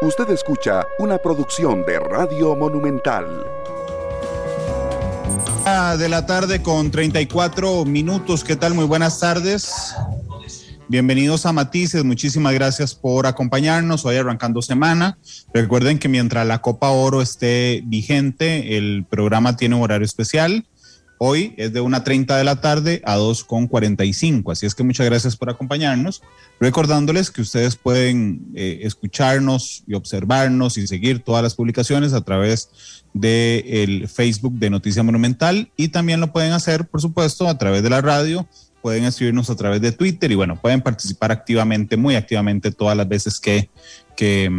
Usted escucha una producción de Radio Monumental. De la tarde con 34 minutos. ¿Qué tal? Muy buenas tardes. Bienvenidos a Matices, muchísimas gracias por acompañarnos hoy arrancando semana. Recuerden que mientras la Copa Oro esté vigente, el programa tiene un horario especial. Hoy es de 1.30 de la tarde a 2.45, así es que muchas gracias por acompañarnos. Recordándoles que ustedes pueden eh, escucharnos y observarnos y seguir todas las publicaciones a través del Facebook de Noticia Monumental y también lo pueden hacer, por supuesto, a través de la radio, pueden escribirnos a través de Twitter y bueno, pueden participar activamente, muy activamente todas las veces que, que,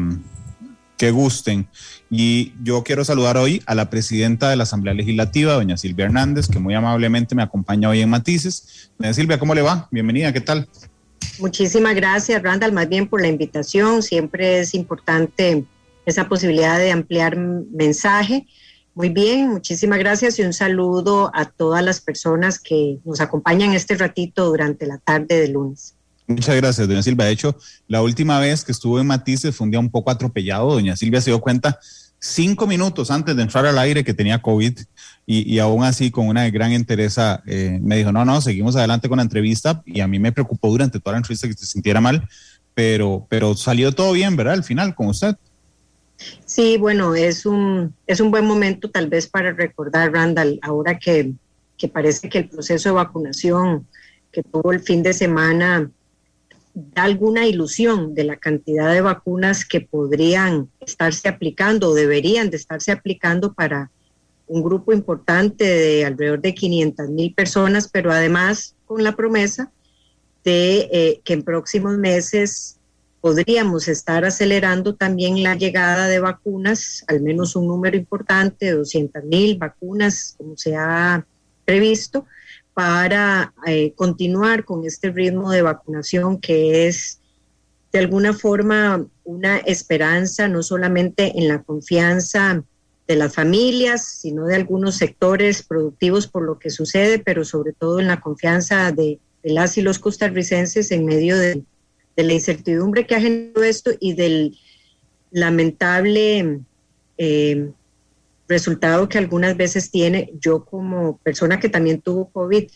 que gusten. Y yo quiero saludar hoy a la presidenta de la Asamblea Legislativa, doña Silvia Hernández, que muy amablemente me acompaña hoy en Matices. Doña Silvia, ¿cómo le va? Bienvenida, ¿qué tal? Muchísimas gracias, Randall, más bien por la invitación. Siempre es importante esa posibilidad de ampliar mensaje. Muy bien, muchísimas gracias y un saludo a todas las personas que nos acompañan este ratito durante la tarde de lunes. Muchas gracias, doña Silvia. De hecho, la última vez que estuve en Matices fue un día un poco atropellado. Doña Silvia se dio cuenta cinco minutos antes de entrar al aire que tenía COVID y, y aún así con una gran entereza eh, me dijo, no, no, seguimos adelante con la entrevista y a mí me preocupó durante toda la entrevista que se sintiera mal, pero, pero salió todo bien, ¿verdad? Al final, con usted. Sí, bueno, es un, es un buen momento tal vez para recordar, Randall, ahora que, que parece que el proceso de vacunación que tuvo el fin de semana da alguna ilusión de la cantidad de vacunas que podrían estarse aplicando o deberían de estarse aplicando para un grupo importante de alrededor de 500 mil personas, pero además con la promesa de eh, que en próximos meses podríamos estar acelerando también la llegada de vacunas, al menos un número importante de 200 mil vacunas, como se ha previsto, para eh, continuar con este ritmo de vacunación que es de alguna forma una esperanza, no solamente en la confianza de las familias, sino de algunos sectores productivos por lo que sucede, pero sobre todo en la confianza de, las y los costarricenses en medio de, la incertidumbre que ha generado esto y del lamentable eh, resultado que algunas veces tiene. Yo como persona que también tuvo COVID,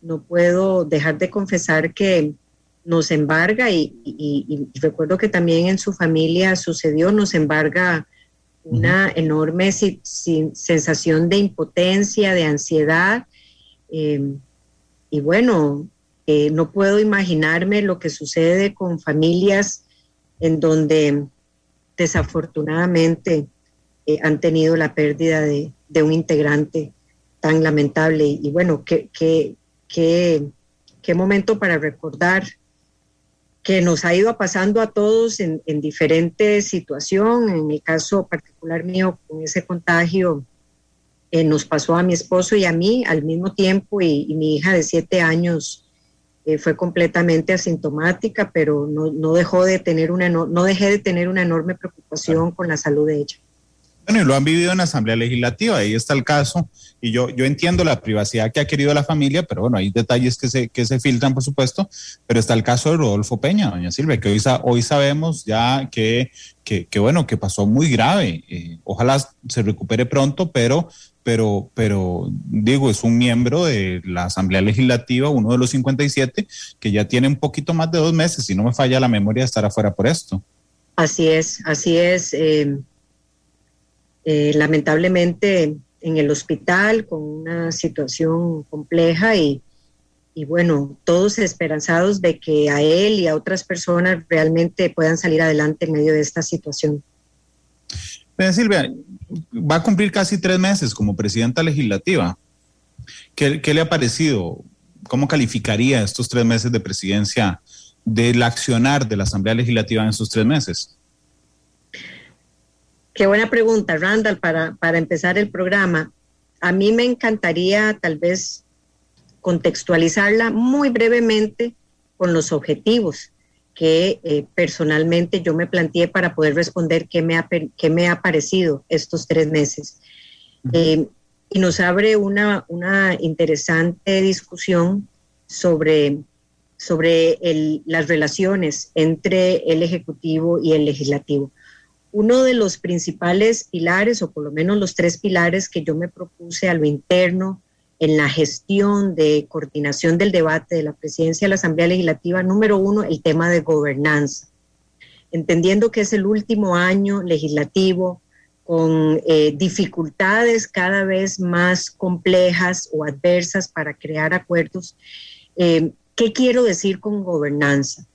no puedo dejar de confesar que nos embarga y, recuerdo que también en su familia sucedió, nos embarga una enorme sensación de impotencia, de ansiedad. Em, y bueno, eh, no puedo imaginarme lo que sucede con familias en donde desafortunadamente eh, han tenido la pérdida de, un integrante tan lamentable. Y, bueno, qué, qué, qué, qué, momento para recordar que nos ha ido pasando a todos en, en diferentes situaciones. En el caso particular mío, con ese contagio, eh, nos pasó a mi esposo y a mí al mismo tiempo y, mi hija de siete años eh, fue completamente asintomática, pero no, no, dejó de tener una, no, no dejé de tener una enorme preocupación con la salud de ella. Bueno, y lo han vivido en la Asamblea Legislativa, ahí está el caso, y yo, yo entiendo la privacidad que ha querido la familia, pero bueno, hay detalles que se, que se filtran, por supuesto, pero está el caso de Rodolfo Peña, doña Silvia, que hoy, hoy sabemos ya que, que, bueno, que pasó muy grave, eh, ojalá se recupere pronto, pero, pero, pero digo, es un miembro de la Asamblea Legislativa, uno de los 57, que ya tiene un poquito más de dos meses, si no me falla la memoria, de estar afuera por esto. Así es, así es. Eh eh, lamentablemente en el hospital con una situación compleja y, bueno, todos esperanzados de que a él y a otras personas realmente puedan salir adelante en medio de esta situación. Silvia, va a cumplir casi tres meses como presidenta legislativa. ¿Qué, ¿Qué, le ha parecido? ¿Cómo calificaría estos tres meses de presidencia del accionar de la Asamblea Legislativa en esos tres meses? Qué buena pregunta, Randall, para, para empezar el programa. A mí me encantaría tal vez contextualizarla muy brevemente con los objetivos que eh, personalmente yo me planteé para poder responder qué me ha, qué me ha parecido estos tres meses. Eh, y nos abre una, una interesante discusión sobre, sobre el, las relaciones entre el Ejecutivo y el Legislativo uno de los principales pilares, o por lo menos los tres pilares que yo me propuse a lo interno en la gestión de coordinación del debate de la presidencia de la Asamblea Legislativa, número uno, el tema de gobernanza. Entendiendo que es el último año legislativo con eh, dificultades cada vez más complejas o adversas para crear acuerdos. Eh, ¿Qué quiero decir con gobernanza?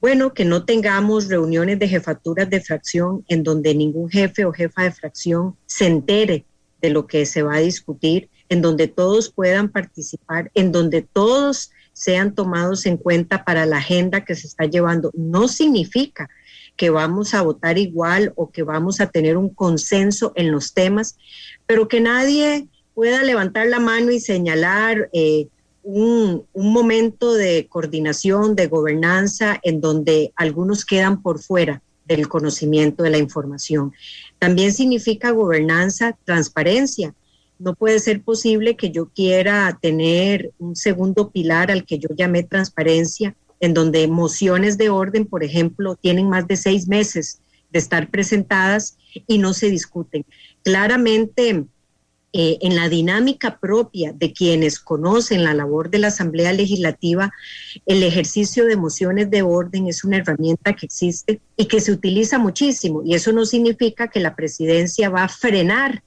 Bueno, que no tengamos reuniones de jefaturas de fracción en donde ningún jefe o jefa de fracción se entere de lo que se va a discutir, en donde todos puedan participar, en donde todos sean tomados en cuenta para la agenda que se está llevando. No significa que vamos a votar igual o que vamos a tener un consenso en los temas, pero que nadie pueda levantar la mano y señalar eh, un, momento de coordinación, de gobernanza, en donde algunos quedan por fuera del conocimiento de la información. También significa gobernanza, transparencia. No puede ser posible que yo quiera tener un segundo pilar al que yo llamé transparencia en donde mociones de orden, por ejemplo, tienen más de seis meses de estar presentadas y no se discuten. Claramente, eh, en la dinámica propia de quienes conocen la labor de la Asamblea Legislativa, el ejercicio de mociones de orden es una herramienta que existe y que se utiliza muchísimo. Y eso no significa que la presidencia va a frenar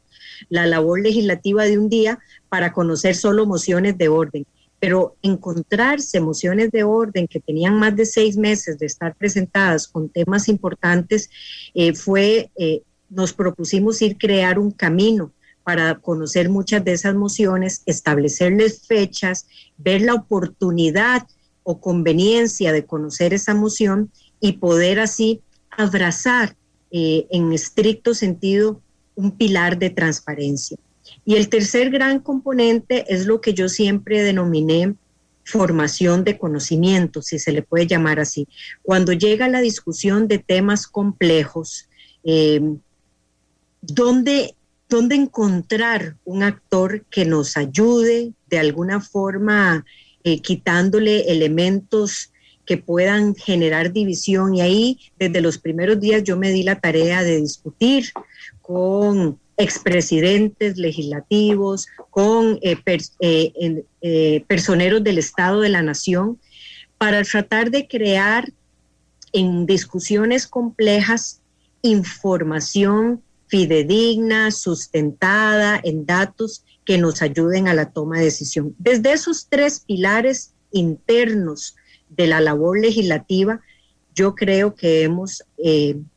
la labor legislativa de un día para conocer solo mociones de orden pero encontrarse mociones de orden que tenían más de seis meses de estar presentadas con temas importantes, eh, fue, eh, nos propusimos ir crear un camino para conocer muchas de esas mociones, establecerles fechas, ver la oportunidad o conveniencia de conocer esa moción y poder así abrazar eh, en estricto sentido un pilar de transparencia. Y el tercer gran componente es lo que yo siempre denominé formación de conocimiento, si se le puede llamar así. Cuando llega la discusión de temas complejos, eh, ¿dónde, encontrar un actor que nos ayude de alguna forma, eh, quitándole elementos que puedan generar división? Y ahí, desde los primeros días, yo me di la tarea de discutir con expresidentes legislativos, con eh, eh, personeros del Estado de la Nación, para tratar de crear en discusiones complejas información fidedigna, sustentada en datos que nos ayuden a la toma de decisión. Desde esos tres pilares internos de la labor legislativa, yo creo que hemos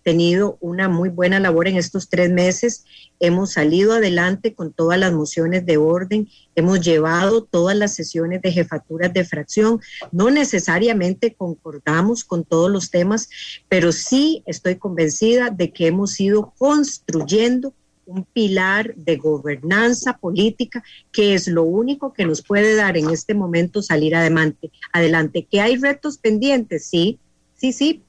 tenido una muy buena labor en estos tres meses hemos salido adelante con todas las mociones de orden, hemos llevado todas las sesiones de jefaturas de fracción. No necesariamente concordamos con todos los temas, pero sí estoy convencida de que hemos ido construyendo un pilar de gobernanza política que es lo único que nos puede dar en este momento salir adelante. Adelante, que hay retos pendientes, sí, sí, sí,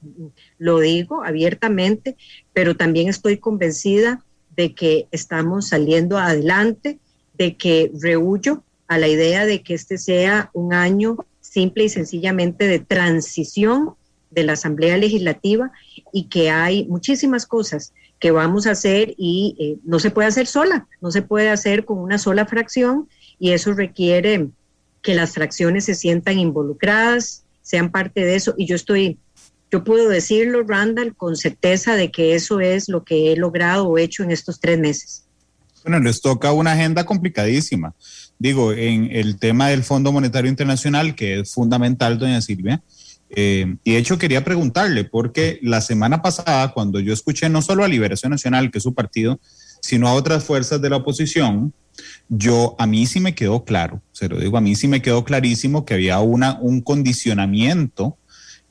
lo digo abiertamente, pero también estoy convencida de que estamos saliendo adelante, de que rehuyo a la idea de que este sea un año simple y sencillamente de transición de la Asamblea Legislativa y que hay muchísimas cosas que vamos a hacer y eh, no se puede hacer sola, no se puede hacer con una sola fracción y eso requiere que las fracciones se sientan involucradas, sean parte de eso. Y yo estoy yo puedo decirlo, Randall, con certeza de que eso es lo que he logrado o hecho en estos tres meses. Bueno, les toca una agenda complicadísima. Digo, en el tema del Fondo Monetario Internacional, que es fundamental, doña Silvia, eh, y de hecho quería preguntarle, porque la semana pasada, cuando yo escuché no solo a Liberación Nacional, que es su partido, sino a otras fuerzas de la oposición, yo a mí sí me quedó claro, se lo digo, a mí sí me quedó clarísimo que había una, un condicionamiento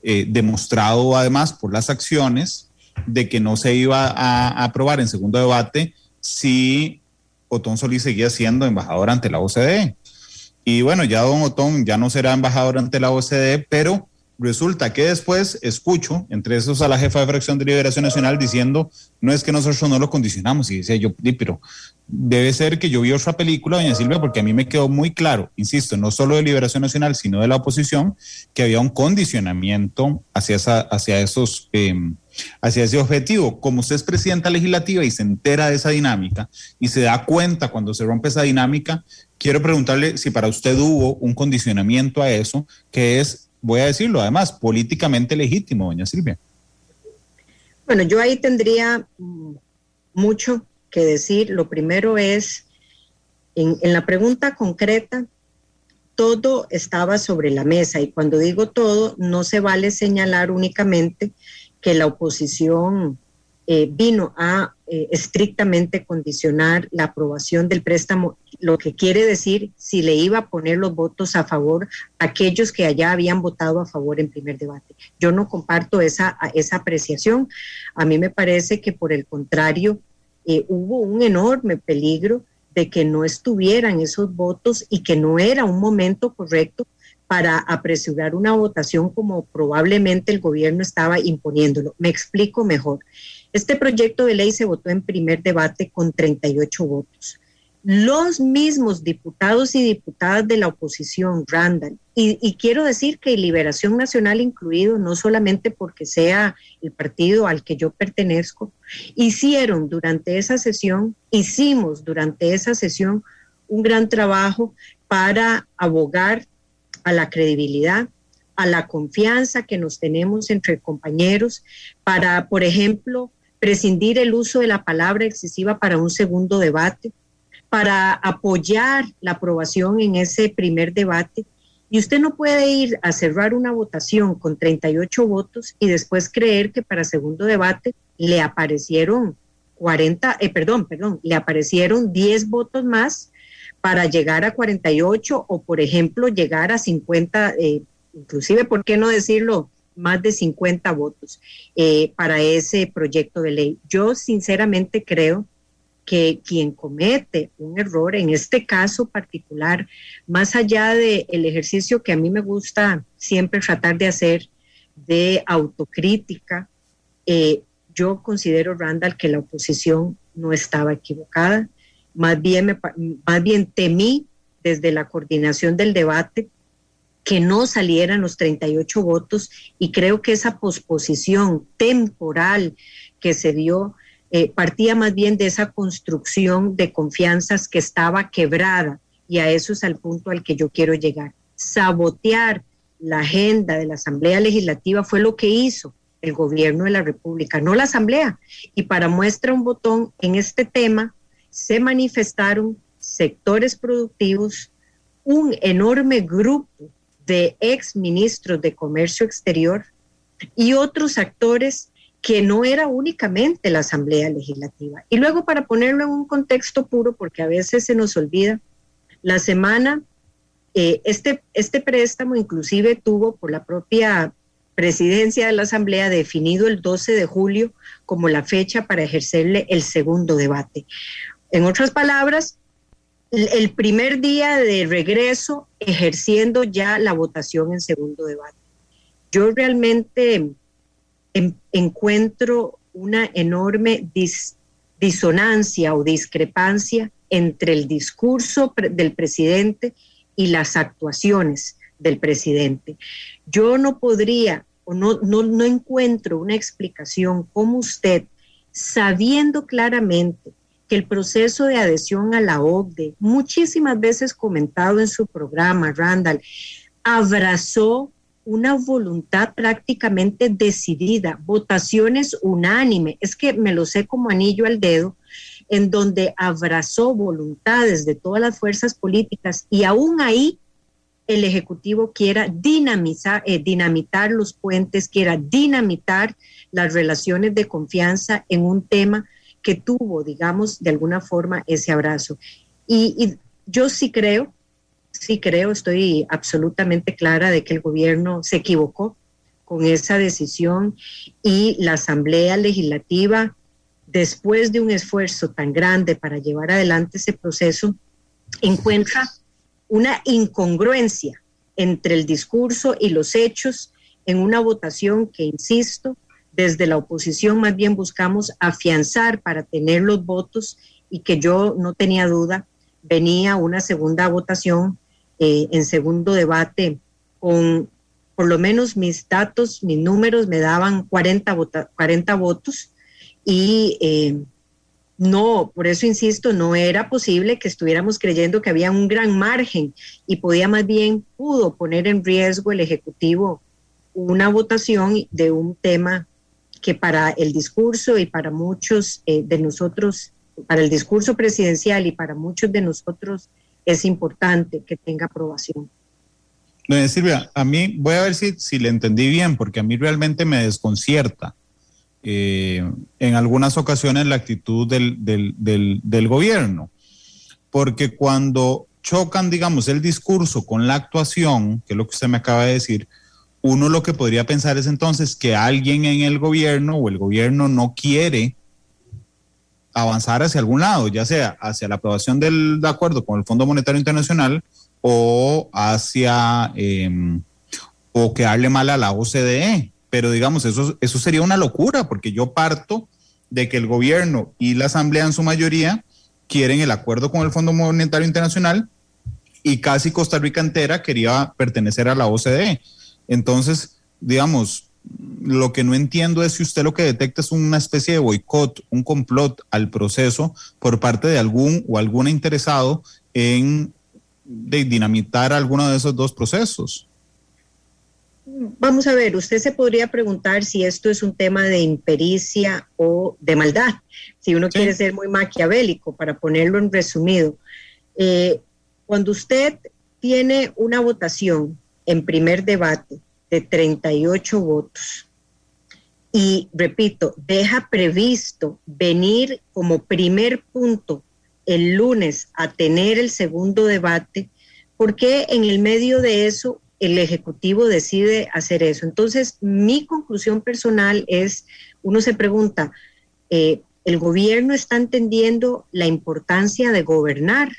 eh, demostrado además por las acciones de que no se iba a, aprobar en segundo debate si Otón Solís seguía siendo embajador ante la OCDE. Y bueno, ya don Otón ya no será embajador ante la OCDE, pero Resulta que después escucho, entre esos a la jefa de fracción de Liberación Nacional diciendo, no es que nosotros no lo condicionamos, y decía yo, pero debe ser que yo vi otra película, doña Silvia, porque a mí me quedó muy claro, insisto, no solo de Liberación Nacional, sino de la oposición, que había un condicionamiento hacia, esa, hacia esos... Em, hacia ese objetivo. Como usted es presidenta legislativa y se entera de esa dinámica y se da cuenta cuando se rompe esa dinámica, quiero preguntarle si para usted hubo un condicionamiento a eso, que es voy a decirlo, además, políticamente legítimo, doña Silvia. Bueno, yo ahí tendría mucho que decir. Lo primero es, en, en, la pregunta concreta, todo estaba sobre la mesa y cuando digo todo, no se vale señalar únicamente que la oposición eh, vino a eh, estrictamente condicionar la aprobación del préstamo, lo que quiere decir si le iba a poner los votos a favor aquellos que allá habían votado a favor en primer debate. Yo no comparto esa, esa apreciación. A mí me parece que por el contrario, eh, hubo un enorme peligro de que no estuvieran esos votos y que no era un momento correcto para apresurar una votación como probablemente el gobierno estaba imponiéndolo. Me explico mejor. Este proyecto de ley se votó en primer debate con 38 votos. Los mismos diputados y diputadas de la oposición, Randall, y, quiero decir que Liberación Nacional incluido, no solamente porque sea el partido al que yo pertenezco, hicieron durante esa sesión, hicimos durante esa sesión un gran trabajo para abogar a la credibilidad, a la confianza que nos tenemos entre compañeros, para, por ejemplo, prescindir el uso de la palabra excesiva para un segundo debate, para apoyar la aprobación en ese primer debate. Y usted no puede ir a cerrar una votación con 38 votos y después creer que para segundo debate le aparecieron 40, eh, perdón, perdón, le aparecieron 10 votos más para llegar a 48 o, por ejemplo, llegar a 50, eh, inclusive, ¿por qué no decirlo? Más de 50 votos eh, para ese proyecto de ley. Yo sinceramente creo que quien comete un error, en este caso particular, más allá del el ejercicio que a mí me gusta siempre tratar de hacer de autocrítica, eh, yo considero, Randall, que la oposición no estaba equivocada. Más bien, más bien temí desde la coordinación del debate que no salieran los 38 votos y creo que esa posposición temporal que se dio eh, partía más bien de esa construcción de confianzas que estaba quebrada y a eso es el punto al que yo quiero llegar. Sabotear la agenda de la Asamblea Legislativa fue lo que hizo el gobierno de la República, no la Asamblea. Y para muestra un botón, en este tema se manifestaron sectores productivos, un enorme grupo de ex ministros de Comercio Exterior y otros actores que no era únicamente la Asamblea Legislativa. Y luego, para ponerlo en un contexto puro, porque a veces se nos olvida, la semana, eh, este, este préstamo inclusive tuvo por la propia presidencia de la Asamblea definido el 12 de julio como la fecha para ejercerle el segundo debate. En otras palabras, el primer día de regreso ejerciendo ya la votación en segundo debate. Yo realmente encuentro una enorme disonancia o discrepancia entre el discurso del presidente y las actuaciones del presidente. Yo no podría o no, no, no encuentro una explicación como usted, sabiendo claramente que el proceso de adhesión a la OCDE, muchísimas veces comentado en su programa, Randall, abrazó una voluntad prácticamente decidida, votaciones unánime, es que me lo sé como anillo al dedo, en donde abrazó voluntades de todas las fuerzas políticas y aún ahí el Ejecutivo quiera dinamizar, eh, dinamitar los puentes, quiera dinamitar las relaciones de confianza en un tema que tuvo, digamos, de alguna forma ese abrazo. Y, yo sí creo, sí creo, estoy absolutamente clara de que el gobierno se equivocó con esa decisión y la Asamblea Legislativa, después de un esfuerzo tan grande para llevar adelante ese proceso, encuentra una incongruencia entre el discurso y los hechos en una votación que, insisto, desde la oposición más bien buscamos afianzar para tener los votos y que yo no tenía duda, venía una segunda votación eh, en segundo debate con por lo menos mis datos, mis números me daban 40, 40 votos y eh, no, por eso insisto, no era posible que estuviéramos creyendo que había un gran margen y podía más bien, pudo poner en riesgo el Ejecutivo una votación de un tema que para el discurso y para muchos eh, de nosotros, para el discurso presidencial y para muchos de nosotros es importante que tenga aprobación. Silvia, a mí voy a ver si, si le entendí bien, porque a mí realmente me desconcierta eh, en algunas ocasiones la actitud del, del, del, gobierno, porque cuando chocan, digamos, el discurso con la actuación, que es lo que usted me acaba de decir, uno lo que podría pensar es entonces que alguien en el gobierno o el gobierno no quiere avanzar hacia algún lado, ya sea hacia la aprobación del acuerdo con el Fondo Monetario Internacional o hacia eh, o quedarle mal a la OCDE. Pero digamos, eso, eso sería una locura, porque yo parto de que el gobierno y la Asamblea en su mayoría quieren el acuerdo con el Fondo Monetario Internacional y casi Costa Rica entera quería pertenecer a la OCDE. Entonces, digamos, lo que no entiendo es si usted lo que detecta es una especie de boicot, un complot al proceso por parte de algún o alguna interesado en de dinamitar alguno de esos dos procesos. Vamos a ver, usted se podría preguntar si esto es un tema de impericia o de maldad, si uno quiere ser muy maquiavélico, para ponerlo en resumido. Eh, cuando usted tiene una votación en primer debate de 38 votos y, repito, deja previsto venir como primer punto el lunes a tener el segundo debate, ¿por qué en el medio de eso el Ejecutivo decide hacer eso? Entonces, mi conclusión personal es, uno se pregunta, eh, ¿el gobierno está entendiendo la importancia de gobernar?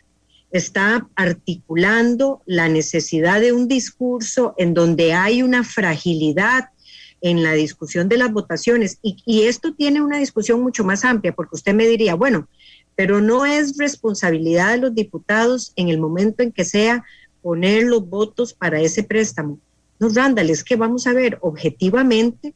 Está articulando la necesidad de un discurso en donde hay una fragilidad en la discusión de las votaciones. Y, y, esto tiene una discusión mucho más amplia, porque usted me diría, bueno, pero no es responsabilidad de los diputados en el momento en que sea poner los votos para ese préstamo. No, Randall, es que vamos a ver, objetivamente,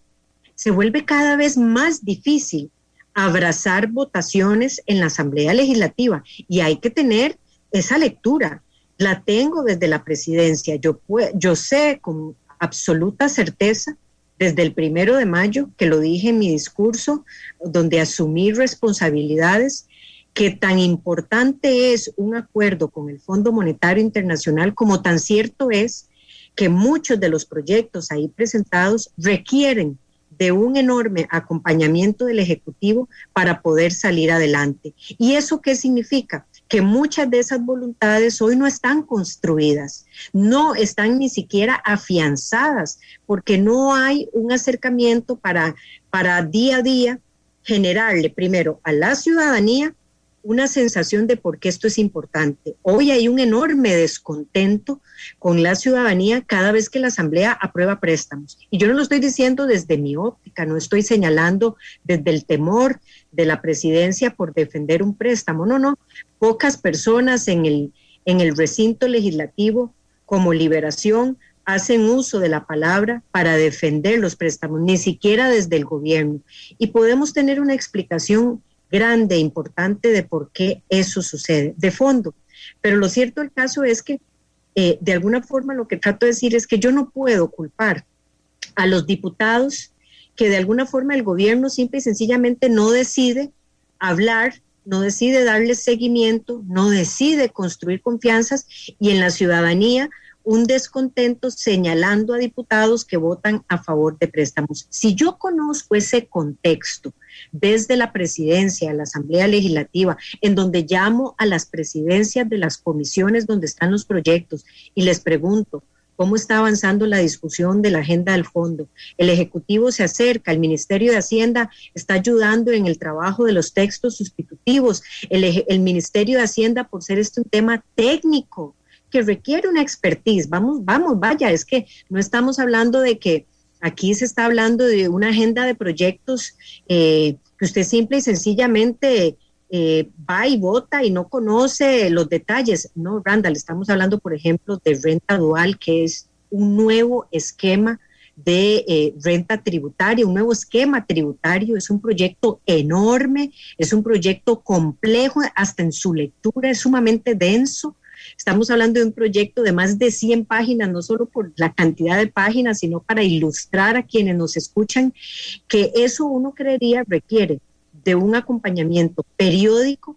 se vuelve cada vez más difícil abrazar votaciones en la Asamblea Legislativa y hay que tener esa lectura. La tengo desde la presidencia. Yo, yo sé con absoluta certeza desde el primero de mayo, que lo dije en mi discurso, donde asumí responsabilidades, que tan importante es un acuerdo con el Fondo Monetario Internacional como tan cierto es que muchos de los proyectos ahí presentados requieren de un enorme acompañamiento del Ejecutivo para poder salir adelante. ¿Y eso qué significa? Que muchas de esas voluntades hoy no están construidas, no están ni siquiera afianzadas, porque no hay un acercamiento para, para día a día generarle primero a la ciudadanía una sensación de por qué esto es importante. Hoy hay un enorme descontento con la ciudadanía cada vez que la Asamblea aprueba préstamos. Y yo no lo estoy diciendo desde mi óptica, no estoy señalando desde el temor de la presidencia por defender un préstamo. No, no. Pocas personas en el, en el recinto legislativo como liberación hacen uso de la palabra para defender los préstamos, ni siquiera desde el gobierno. Y podemos tener una explicación grande, importante de por qué eso sucede, de fondo. Pero lo cierto del caso es que, eh, de alguna forma, lo que trato de decir es que yo no puedo culpar a los diputados que de alguna forma el gobierno simple y sencillamente no decide hablar, no decide darle seguimiento, no decide construir confianzas y en la ciudadanía un descontento señalando a diputados que votan a favor de préstamos. Si yo conozco ese contexto desde la presidencia, la Asamblea Legislativa, en donde llamo a las presidencias de las comisiones donde están los proyectos y les pregunto, cómo está avanzando la discusión de la agenda del fondo. El Ejecutivo se acerca, el Ministerio de Hacienda está ayudando en el trabajo de los textos sustitutivos, el, Ministerio de Hacienda, por ser este un tema técnico, que requiere una expertise. Vamos, vamos, vaya, es que no estamos hablando de que Aquí se está hablando de una agenda de proyectos eh, que usted simple y sencillamente eh, va y vota y no conoce los detalles. No, Randall, estamos hablando, por ejemplo, de renta dual, que es un nuevo esquema de eh, renta tributaria, un nuevo esquema tributario. Es un proyecto enorme, es un proyecto complejo, hasta en su lectura es sumamente denso. Estamos hablando de un proyecto de más de 100 páginas, no solo por la cantidad de páginas, sino para ilustrar a quienes nos escuchan que eso uno creería requiere de un acompañamiento periódico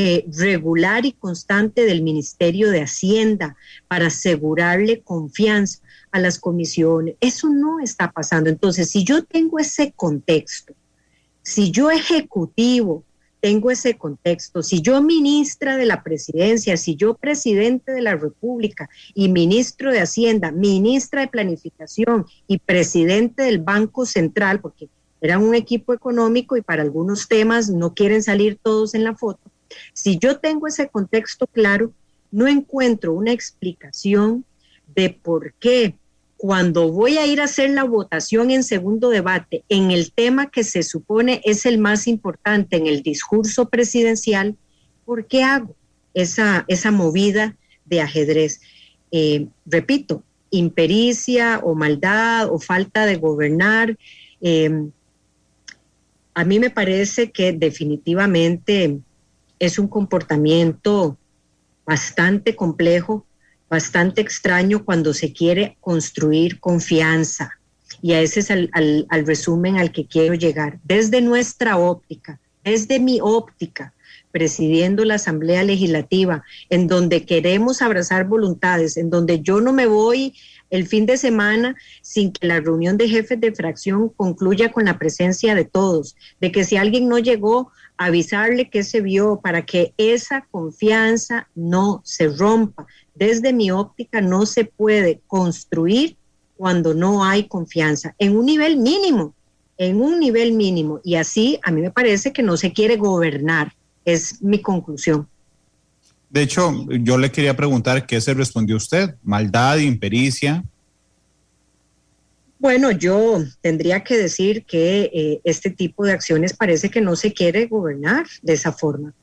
eh, regular y constante del Ministerio de Hacienda para asegurarle confianza a las comisiones. Eso no está pasando. Entonces, si yo tengo ese contexto, si yo ejecutivo tengo ese contexto, si yo ministra de la presidencia, si yo presidente de la República y ministro de Hacienda, ministra de Planificación y presidente del Banco Central, porque eran un equipo económico y para algunos temas no quieren salir todos en la foto, si yo tengo ese contexto claro, no encuentro una explicación de por qué cuando voy a ir a hacer la votación en segundo debate en el tema que se supone es el más importante en el discurso presidencial, ¿por qué hago esa, esa movida de ajedrez? Eh, repito, impericia o maldad o falta de gobernar. Eh, a mí me parece que definitivamente es un comportamiento bastante complejo bastante extraño cuando se quiere construir confianza. Y a ese es al, al, resumen al que quiero llegar. Desde nuestra óptica, desde mi óptica, presidiendo la Asamblea Legislativa, en donde queremos abrazar voluntades, en donde yo no me voy el fin de semana sin que la reunión de jefes de fracción concluya con la presencia de todos, de que si alguien no llegó, avisarle que se vio para que esa confianza no se rompa, desde mi óptica no se puede construir cuando no hay confianza, en un nivel mínimo, en un nivel mínimo. Y así a mí me parece que no se quiere gobernar, es mi conclusión. De hecho, yo le quería preguntar qué se respondió usted, maldad, impericia. Bueno, yo tendría que decir que eh, este tipo de acciones parece que no se quiere gobernar de esa forma.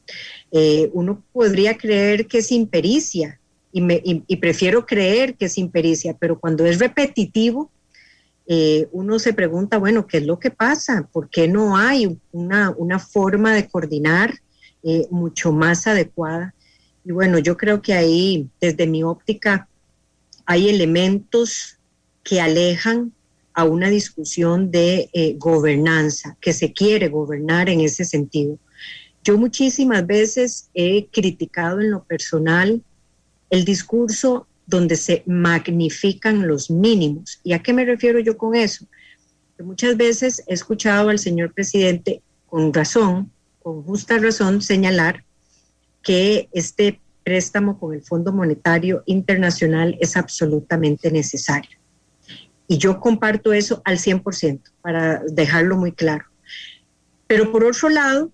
Eh, uno podría creer que es impericia, y, prefiero creer que es impericia, pero cuando es repetitivo, eh, uno se pregunta, bueno, ¿qué es lo que pasa? ¿Por qué no hay una, forma de coordinar mucho más adecuada? Y bueno, yo creo que ahí, desde mi óptica, hay elementos que alejan a una discusión de eh, gobernanza, que se quiere gobernar en ese sentido. Yo muchísimas veces he criticado en lo personal el discurso donde se magnifican los mínimos. ¿Y a qué me refiero yo con eso? Muchas veces he escuchado al señor presidente con razón, con justa razón, señalar que este préstamo con el Fondo Monetario Internacional es absolutamente necesario. Y yo comparto eso al 100%, para dejarlo muy claro. Pero por otro lado,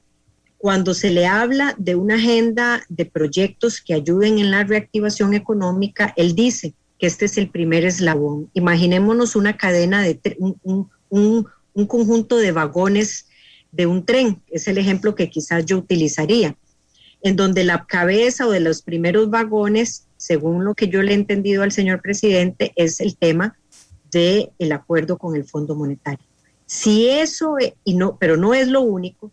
cuando se le habla de una agenda de proyectos que ayuden en la reactivación económica, él dice que este es el primer eslabón. Imaginémonos una cadena de un, un, conjunto de vagones de un tren, es el ejemplo que quizás yo utilizaría, en donde la cabeza o de los primeros vagones, según lo que yo le he entendido al señor presidente, es el tema del el acuerdo con el Fondo Monetario. Si eso, y no, pero no es lo único,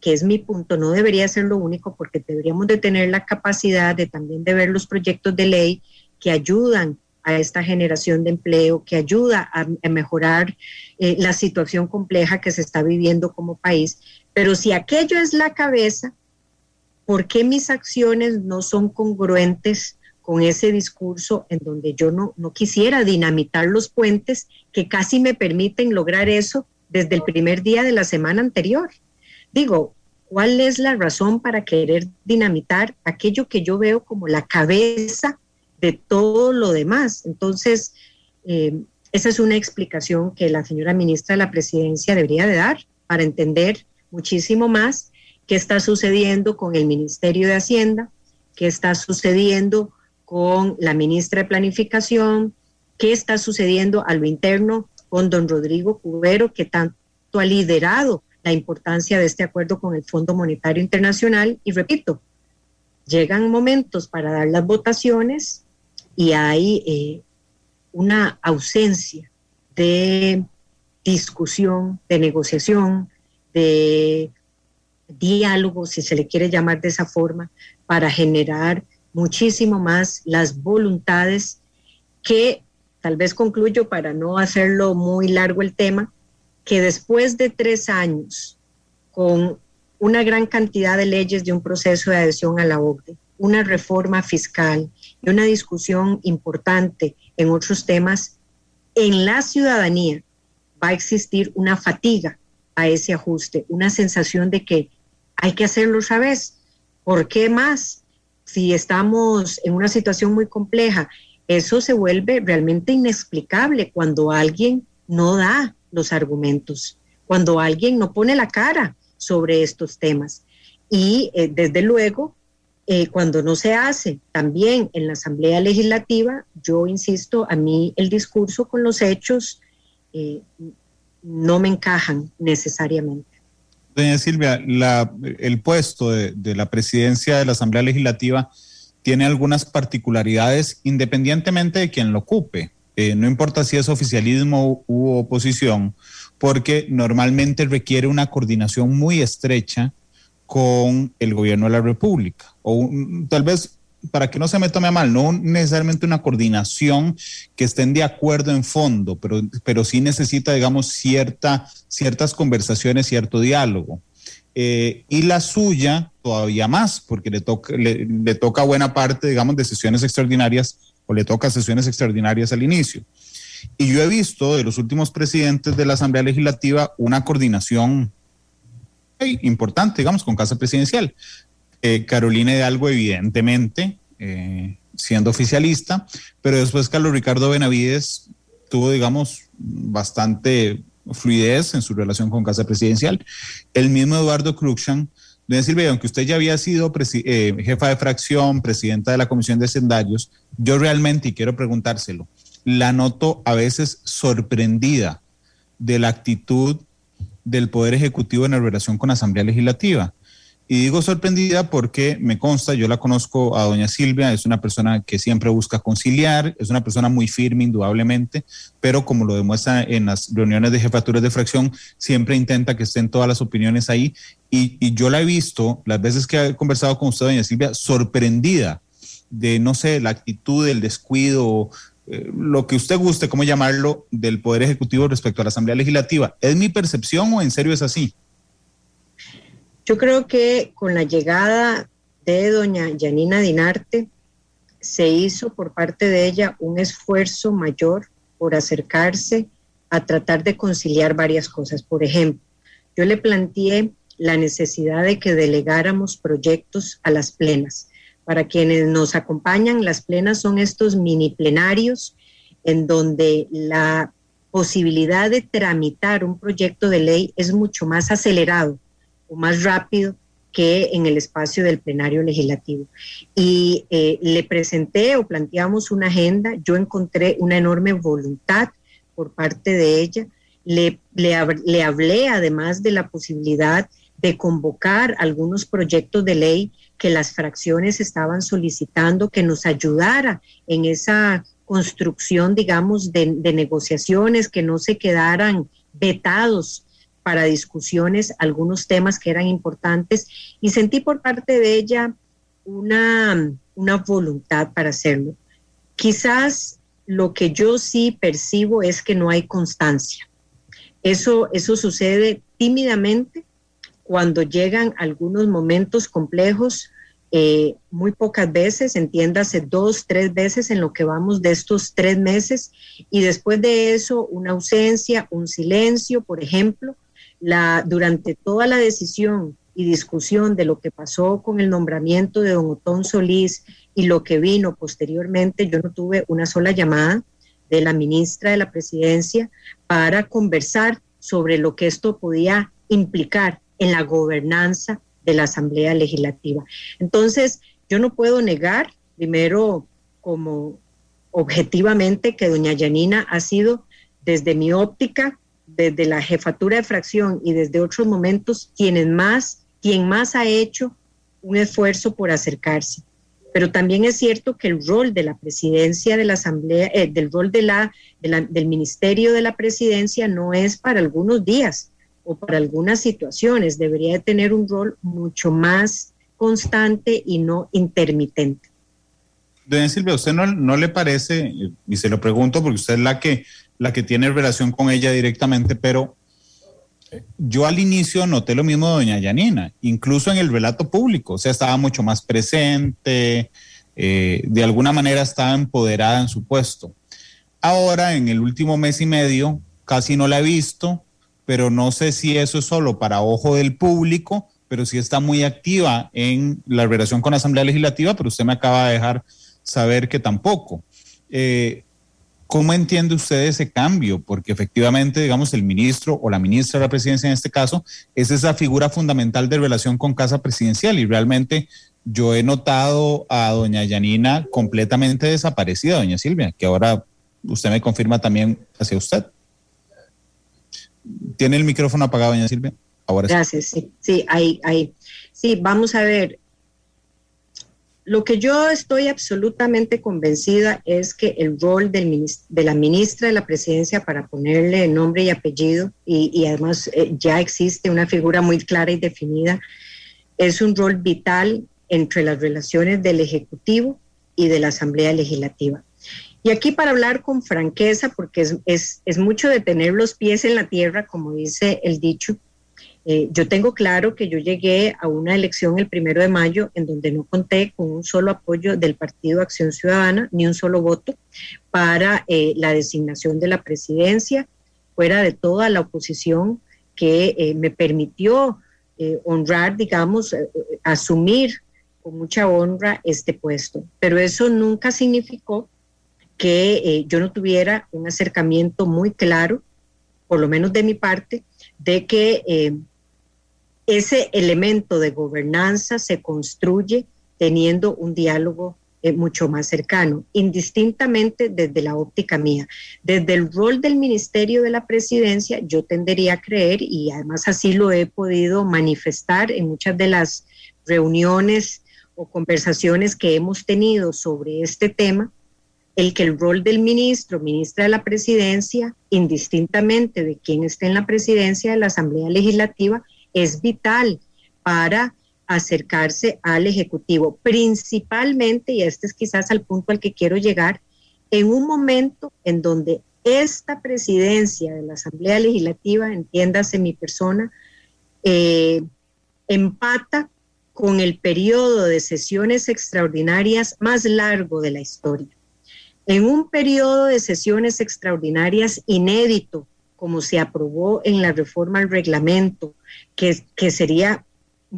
que es mi punto, no debería ser lo único porque deberíamos de tener la capacidad de también de ver los proyectos de ley que ayudan a esta generación de empleo, que ayuda a, mejorar eh, la situación compleja que se está viviendo como país. Pero si aquello es la cabeza, ¿por qué mis acciones no son congruentes con ese discurso en donde yo no, no quisiera dinamitar los puentes que casi me permiten lograr eso desde el primer día de la semana anterior? Digo, ¿cuál es la razón para querer dinamitar aquello que yo veo como la cabeza de todo lo demás? Entonces, eh, esa es una explicación que la señora ministra de la Presidencia debería de dar para entender muchísimo más qué está sucediendo con el Ministerio de Hacienda, qué está sucediendo con la ministra de Planificación, qué está sucediendo a lo interno con don Rodrigo Cubero, que tanto ha liderado la importancia de este acuerdo con el Fondo Monetario Internacional. Y repito, llegan momentos para dar las votaciones y hay eh, una ausencia de discusión, de negociación, de diálogo, si se le quiere llamar de esa forma, para generar muchísimo más las voluntades que, tal vez concluyo para no hacerlo muy largo el tema, que después de tres años, con una gran cantidad de leyes de un proceso de adhesión a la OCDE, una reforma fiscal y una discusión importante en otros temas, en la ciudadanía va a existir una fatiga a ese ajuste, una sensación de que hay que hacerlo vez. ¿Por qué más? Si estamos en una situación muy compleja, eso se vuelve realmente inexplicable cuando alguien no da los argumentos, cuando alguien no pone la cara sobre estos temas. Y eh, desde luego, eh, cuando no se hace también en la Asamblea Legislativa, yo insisto, a mí el discurso con los hechos eh, no me encajan necesariamente. Doña Silvia, el puesto de, la presidencia de la Asamblea Legislativa tiene algunas particularidades independientemente de quien lo ocupe. no importa si es oficialismo u oposición, porque normalmente requiere una coordinación muy estrecha con el gobierno de la República. O tal vez, para que no se me tome mal, no necesariamente una coordinación que estén de acuerdo en fondo, pero, pero sí necesita, digamos, cierta, ciertas conversaciones, cierto diálogo. Eh, y la suya todavía más, porque le toca, le, le toca buena parte, digamos, de sesiones extraordinarias o le toca sesiones extraordinarias al inicio. Y yo he visto de los últimos presidentes de la Asamblea Legislativa una coordinación importante, digamos, con Casa Presidencial. Eh, Carolina Hidalgo, evidentemente, eh, siendo oficialista, pero después Carlos Ricardo Benavides tuvo, digamos, bastante fluidez en su relación con Casa Presidencial. El mismo Eduardo Cruxan, Doña Silvia, aunque usted ya había sido eh, jefa de fracción, presidenta de la Comisión de Sendarios, yo realmente, y quiero preguntárselo, la noto a veces sorprendida de la actitud del Poder Ejecutivo en la relación con la Asamblea Legislativa. Y digo sorprendida porque me consta, yo la conozco a doña Silvia, es una persona que siempre busca conciliar, es una persona muy firme indudablemente, pero como lo demuestra en las reuniones de jefaturas de fracción, siempre intenta que estén todas las opiniones ahí. Y, y yo la he visto, las veces que he conversado con usted, doña Silvia, sorprendida de, no sé, la actitud, el descuido, eh, lo que usted guste, cómo llamarlo, del Poder Ejecutivo respecto a la Asamblea Legislativa. ¿Es mi percepción o en serio es así? Yo creo que con la llegada de doña Yanina Dinarte, se hizo por parte de ella un esfuerzo mayor por acercarse a tratar de conciliar varias cosas. Por ejemplo, yo le planteé la necesidad de que delegáramos proyectos a las plenas. Para quienes nos acompañan, las plenas son estos mini plenarios en donde la posibilidad de tramitar un proyecto de ley es mucho más acelerado o más rápido que en el espacio del plenario legislativo. Y eh, le presenté o planteamos una agenda, yo encontré una enorme voluntad por parte de ella, le, le, le hablé además de la posibilidad de convocar algunos proyectos de ley que las fracciones estaban solicitando que nos ayudara en esa construcción, digamos, de, negociaciones, que no se quedaran vetados para discusiones algunos temas que eran importantes y sentí por parte de ella una, una voluntad para hacerlo. Quizás lo que yo sí percibo es que no hay constancia. Eso, eso sucede tímidamente cuando llegan algunos momentos complejos, eh, muy pocas veces, entiéndase dos, tres veces en lo que vamos de estos tres meses, y después de eso una ausencia, un silencio, por ejemplo, la, durante toda la decisión y discusión de lo que pasó con el nombramiento de don Otón Solís y lo que vino posteriormente, yo no tuve una sola llamada de la ministra de la presidencia para conversar sobre lo que esto podía implicar en la gobernanza de la Asamblea Legislativa. Entonces, yo no puedo negar, primero, como objetivamente, que doña Yanina ha sido desde mi óptica, desde la jefatura de fracción y desde otros momentos, quienes más, quien más ha hecho un esfuerzo por acercarse. Pero también es cierto que el rol de la presidencia de la Asamblea, eh, del rol de la, del Ministerio de la Presidencia no es para algunos días o para algunas situaciones, debería de tener un rol mucho más constante y no intermitente. Doña Silvia, ¿usted no, no, le parece, y se lo pregunto porque usted es la que, la que tiene relación con ella directamente, pero yo al inicio noté lo mismo de doña Yanina, incluso en el relato público, o sea, estaba mucho más presente, eh, de alguna manera estaba empoderada en su puesto. Ahora, en el último mes y medio, casi no la he visto, pero no sé si eso es solo para ojo del público, pero sí está muy activa en la relación con la Asamblea Legislativa, pero usted me acaba de dejar saber que tampoco. Eh, ¿Cómo entiende usted ese cambio? Porque efectivamente, digamos, el ministro o la ministra de la presidencia en este caso es esa figura fundamental de relación con Casa Presidencial y realmente yo he notado a doña Yanina completamente desaparecida, doña Silvia, que ahora usted me confirma también hacia usted. ¿Tiene el micrófono apagado, doña Silvia? Ahora Gracias, sí, sí, ahí, ahí. Sí, vamos a ver, lo que yo estoy absolutamente convencida es que el rol de la ministra de la presidencia para ponerle nombre y apellido, y, además eh, ya existe una figura muy clara y definida, es un rol vital entre las relaciones del Ejecutivo y de la Asamblea Legislativa. Y aquí para hablar con franqueza, porque es mucho de tener los pies en la tierra, como dice el dicho, eh, yo tengo claro que yo llegué a una elección el primero de mayo en donde no conté con un solo apoyo del Partido Acción Ciudadana, ni un solo voto para eh, la designación de la presidencia, fuera de toda la oposición que eh, me permitió honrar, digamos, asumir con mucha honra este puesto. Pero eso nunca significó que yo no tuviera un acercamiento muy claro, por lo menos de mi parte, de que ese elemento de gobernanza se construye teniendo un diálogo eh, mucho más cercano, indistintamente desde la óptica mía. Desde el rol del Ministerio de la Presidencia, yo tendería a creer, y además así lo he podido manifestar en muchas de las reuniones o conversaciones que hemos tenido sobre este tema, el que el rol del ministro, ministra de la presidencia, indistintamente de quién esté en la presidencia de la Asamblea Legislativa, es vital para acercarse al Ejecutivo, principalmente, y este es quizás al punto al que quiero llegar, en un momento en donde esta presidencia de la Asamblea Legislativa, entiéndase mi persona, eh, empata con el periodo de sesiones extraordinarias más largo de la historia. En un periodo de sesiones extraordinarias inédito, como se aprobó en la reforma al reglamento, que, que sería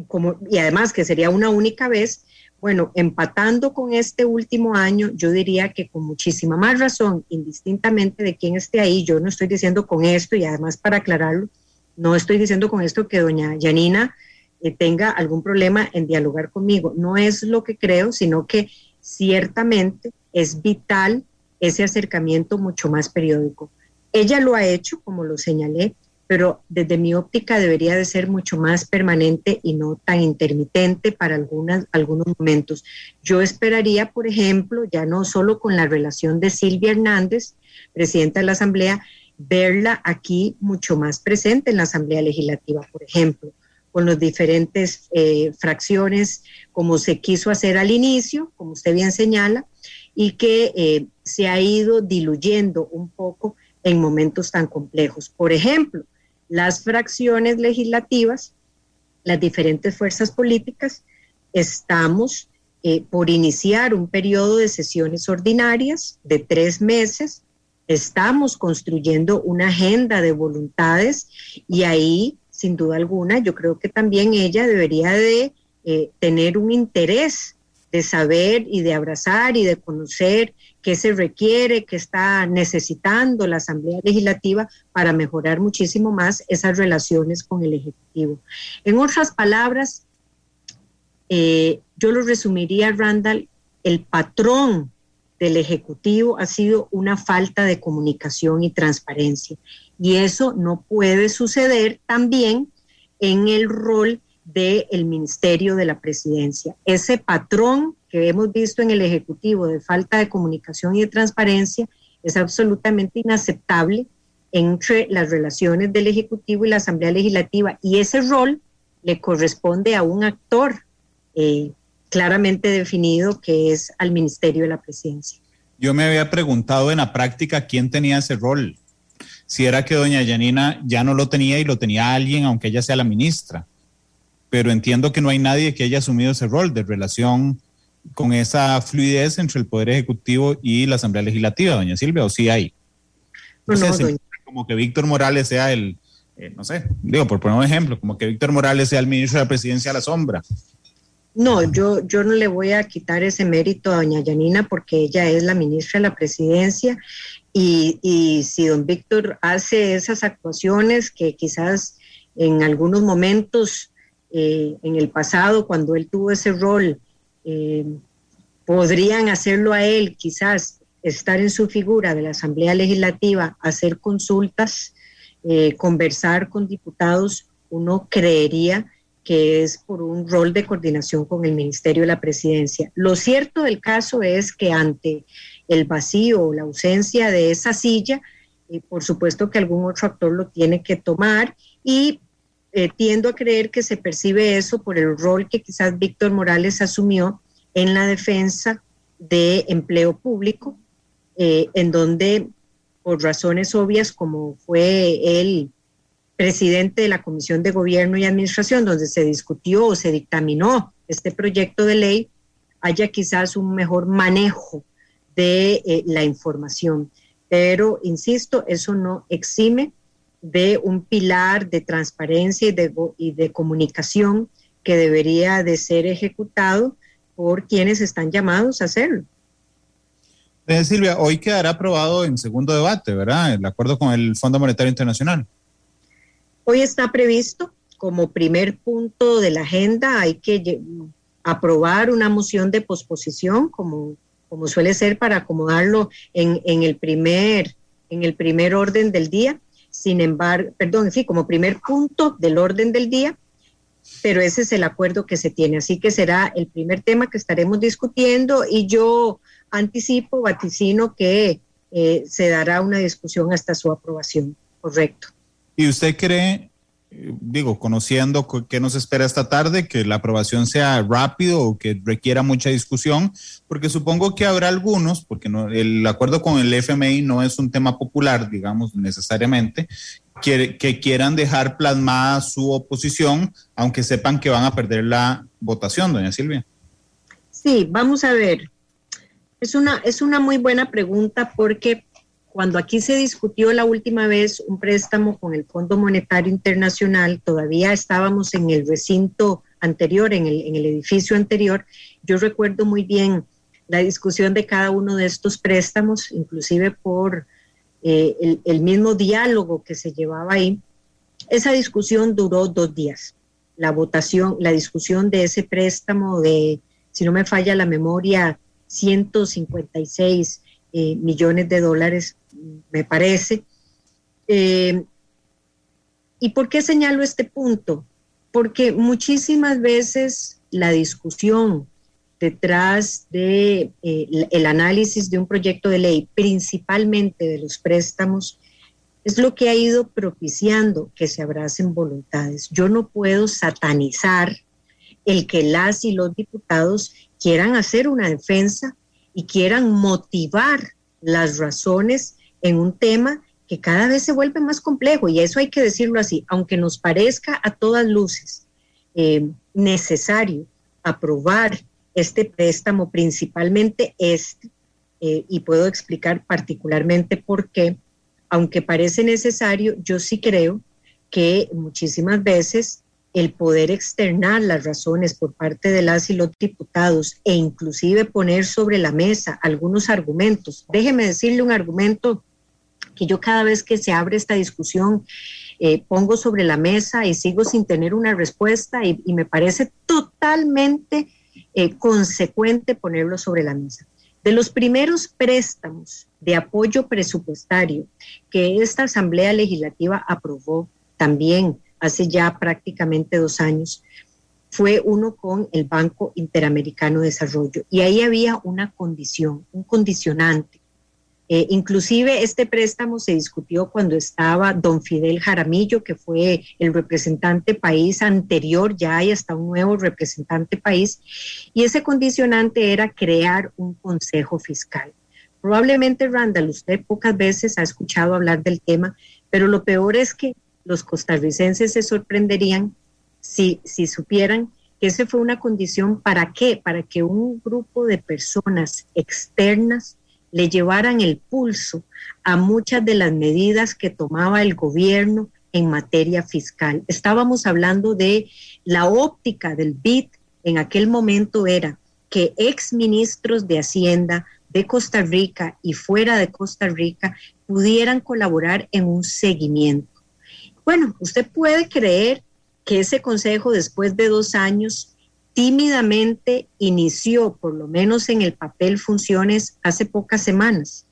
como, y además que sería una única vez, bueno, empatando con este último año, yo diría que con muchísima más razón, indistintamente de quién esté ahí, yo no estoy diciendo con esto, y además para aclararlo, no estoy diciendo con esto que doña Yanina eh, tenga algún problema en dialogar conmigo, no es lo que creo, sino que ciertamente es vital ese acercamiento mucho más periódico. Ella lo ha hecho, como lo señalé, pero desde mi óptica debería de ser mucho más permanente y no tan intermitente para algunas, algunos momentos. Yo esperaría, por ejemplo, ya no solo con la relación de Silvia Hernández, presidenta de la Asamblea, verla aquí mucho más presente en la Asamblea Legislativa, por ejemplo, con las diferentes eh, fracciones, como se quiso hacer al inicio, como usted bien señala, y que eh, se ha ido diluyendo un poco en momentos tan complejos. Por ejemplo, las fracciones legislativas, las diferentes fuerzas políticas, estamos eh, por iniciar un periodo de sesiones ordinarias de tres meses. Estamos construyendo una agenda de voluntades y ahí, sin duda alguna, yo creo que también ella debería de eh, tener un interés de saber y de abrazar y de conocer qué se requiere, qué está necesitando la Asamblea Legislativa para mejorar muchísimo más esas relaciones con el Ejecutivo. En otras palabras, eh, yo lo resumiría, Randall, el patrón del Ejecutivo ha sido una falta de comunicación y transparencia. Y eso no puede suceder también en el rol del Ministerio de la Presidencia. Ese patrón que hemos visto en el Ejecutivo de falta de comunicación y de transparencia es absolutamente inaceptable entre las relaciones del Ejecutivo y la Asamblea Legislativa. Y ese rol le corresponde a un actor eh, claramente definido que es al Ministerio de la Presidencia. Yo me había preguntado en la práctica quién tenía ese rol. Si era que doña Yanina ya no lo tenía y lo tenía alguien, aunque ella sea la ministra. Pero entiendo que no hay nadie que haya asumido ese rol de relación con esa fluidez entre el Poder Ejecutivo y la Asamblea Legislativa, doña Silvia, o sí hay. No, sé, como que Víctor Morales sea el, eh, no sé, digo, por poner un ejemplo, como que Víctor Morales sea el ministro de la presidencia a la sombra. No, yo, yo no le voy a quitar ese mérito a doña Yanina porque ella es la ministra de la presidencia y, y si don Víctor hace esas actuaciones que quizás en algunos momentos eh, en el pasado, cuando él tuvo ese rol, eh, podrían hacerlo a él, quizás estar en su figura de la Asamblea Legislativa, hacer consultas, eh, conversar con diputados, uno creería que es por un rol de coordinación con el Ministerio de la Presidencia. Lo cierto del caso es que ante el vacío o la ausencia de esa silla, eh, por supuesto que algún otro actor lo tiene que tomar y eh, tiendo a creer que se percibe eso por el rol que quizás Víctor Morales asumió en la defensa de empleo público, eh, en donde por razones obvias como fue el presidente de la Comisión de Gobierno y Administración, donde se discutió o se dictaminó este proyecto de ley, haya quizás un mejor manejo de eh, la información. Pero, insisto, eso no exime de un pilar de transparencia y de, y de comunicación que debería de ser ejecutado por quienes están llamados a hacerlo. Silvia, hoy quedará aprobado en segundo debate, ¿verdad? El acuerdo con el Fondo Monetario Internacional. Hoy está previsto como primer punto de la agenda, hay que aprobar una moción de posposición, como, como suele ser, para acomodarlo en, en, el primer, en el primer orden del día. Sin embargo, perdón, sí, como primer punto del orden del día, pero ese es el acuerdo que se tiene. Así que será el primer tema que estaremos discutiendo y yo anticipo, vaticino que eh, se dará una discusión hasta su aprobación. Correcto. ¿Y usted cree, digo, conociendo qué nos espera esta tarde, que la aprobación sea rápido o que requiera mucha discusión? Porque supongo que habrá algunos, porque el acuerdo con el FMI no es un tema popular, digamos, necesariamente, que, que quieran dejar plasmada su oposición, aunque sepan que van a perder la votación, doña Silvia. Sí, vamos a ver. Es una, es una muy buena pregunta porque cuando aquí se discutió la última vez un préstamo con el Fondo Monetario Internacional, todavía estábamos en el recinto anterior, en el, en el edificio anterior. Yo recuerdo muy bien la discusión de cada uno de estos préstamos, inclusive por eh, el, el mismo diálogo que se llevaba ahí. Esa discusión duró dos días. La votación, la discusión de ese préstamo de, si no me falla la memoria, 156 eh, millones de dólares, me parece. Eh, ¿Y por qué señalo este punto? Porque muchísimas veces la discusión detrás de eh, análisis de un proyecto de ley, principalmente de los préstamos, es lo que ha ido propiciando que se abracen voluntades. Yo no puedo satanizar el que las y los diputados quieran hacer una defensa y quieran motivar las razones en un tema que cada vez se vuelve más complejo, y eso hay que decirlo así, aunque nos parezca a todas luces eh, necesario aprobar este préstamo, principalmente este, eh, y puedo explicar particularmente por qué, aunque parece necesario, yo sí creo que muchísimas veces el poder externar las razones por parte de las y los diputados e inclusive poner sobre la mesa algunos argumentos. Déjeme decirle un argumento que yo cada vez que se abre esta discusión eh, pongo sobre la mesa y sigo sin tener una respuesta y, me parece totalmente eh, consecuente ponerlo sobre la mesa. De los primeros préstamos de apoyo presupuestario que esta Asamblea Legislativa aprobó también hace ya prácticamente dos años, fue uno con el Banco Interamericano de Desarrollo. Y ahí había una condición, un condicionante. Eh, inclusive este préstamo se discutió cuando estaba don Fidel Jaramillo, que fue el representante país anterior, ya hay hasta un nuevo representante país, y ese condicionante era crear un consejo fiscal. Probablemente, Randall, usted pocas veces ha escuchado hablar del tema, pero lo peor es que los costarricenses se sorprenderían si, si supieran que esa fue una condición para qué, para que un grupo de personas externas le llevaran el pulso a muchas de las medidas que tomaba el gobierno en materia fiscal. Estábamos hablando de la óptica del BID en aquel momento era que ex ministros de Hacienda de Costa Rica y fuera de Costa Rica pudieran colaborar en un seguimiento. Bueno, usted puede creer que ese consejo después de dos años tímidamente inició, por lo menos en el papel, funciones hace pocas semanas.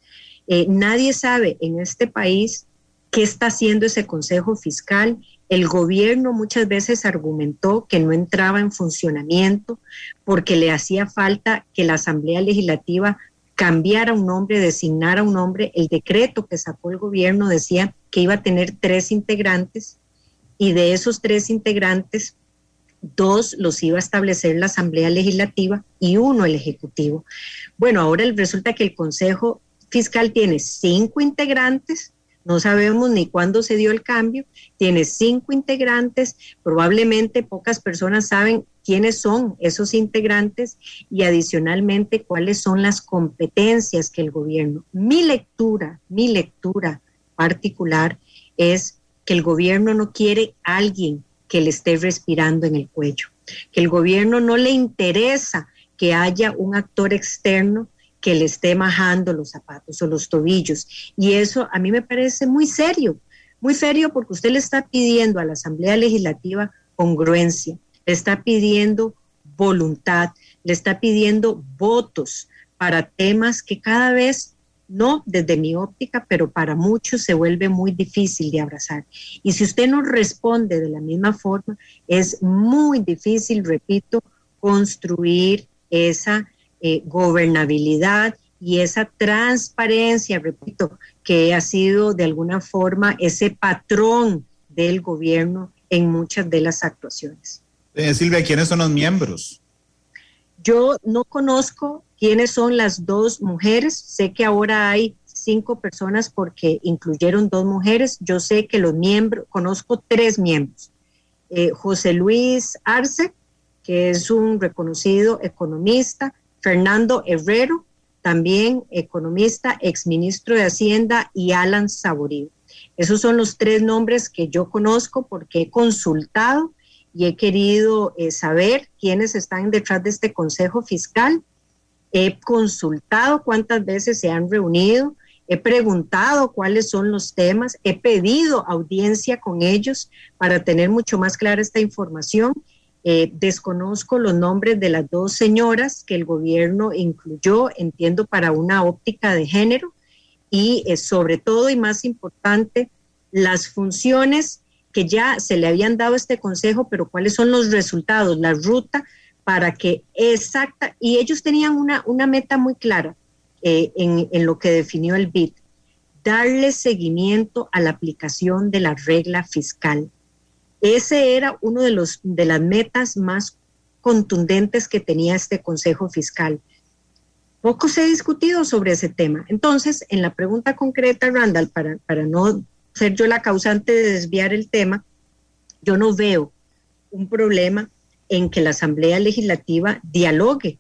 Eh, nadie sabe en este país qué está haciendo ese consejo fiscal. El gobierno muchas veces argumentó que no entraba en funcionamiento porque le hacía falta que la Asamblea Legislativa cambiara un nombre, designara un nombre. El decreto que sacó el gobierno decía que iba a tener tres integrantes y de esos tres integrantes, dos los iba a establecer la Asamblea Legislativa y uno el Ejecutivo. Bueno, ahora resulta que el Consejo Fiscal tiene cinco integrantes, no sabemos ni cuándo se dio el cambio, tiene cinco integrantes, probablemente pocas personas saben quiénes son esos integrantes y adicionalmente cuáles son las competencias que el gobierno. Mi lectura, mi lectura particular es que el gobierno no quiere a alguien que le esté respirando en el cuello, que el gobierno no le interesa que haya un actor externo que le esté majando los zapatos o los tobillos. Y eso a mí me parece muy serio, muy serio porque usted le está pidiendo a la Asamblea Legislativa congruencia, le está pidiendo voluntad, le está pidiendo votos para temas que cada vez no desde mi óptica, pero para muchos se vuelve muy difícil de abrazar. Y si usted no responde de la misma forma, es muy difícil, repito, construir esa eh, gobernabilidad y esa transparencia, repito, que ha sido de alguna forma ese patrón del gobierno en muchas de las actuaciones. Eh, Silvia, ¿quiénes son los miembros? Yo no conozco quiénes son las dos mujeres. Sé que ahora hay cinco personas porque incluyeron dos mujeres. Yo sé que los miembros, conozco tres miembros. Eh, José Luis Arce, que es un reconocido economista, Fernando Herrero, también economista, exministro de Hacienda, y Alan Saborío. Esos son los tres nombres que yo conozco porque he consultado y he querido eh, saber quiénes están detrás de este Consejo Fiscal he consultado cuántas veces se han reunido, he preguntado cuáles son los temas, he pedido audiencia con ellos para tener mucho más clara esta información. Eh, desconozco los nombres de las dos señoras que el gobierno incluyó, entiendo, para una óptica de género y eh, sobre todo y más importante, las funciones que ya se le habían dado a este consejo, pero cuáles son los resultados, la ruta para que exacta, y ellos tenían una, una meta muy clara eh, en, en, lo que definió el BID, darle seguimiento a la aplicación de la regla fiscal. Ese era uno de, los, de las metas más contundentes que tenía este Consejo Fiscal. Poco se ha discutido sobre ese tema. Entonces, en la pregunta concreta, Randall, para, para no ser yo la causante de desviar el tema, yo no veo un problema en que la Asamblea Legislativa dialogue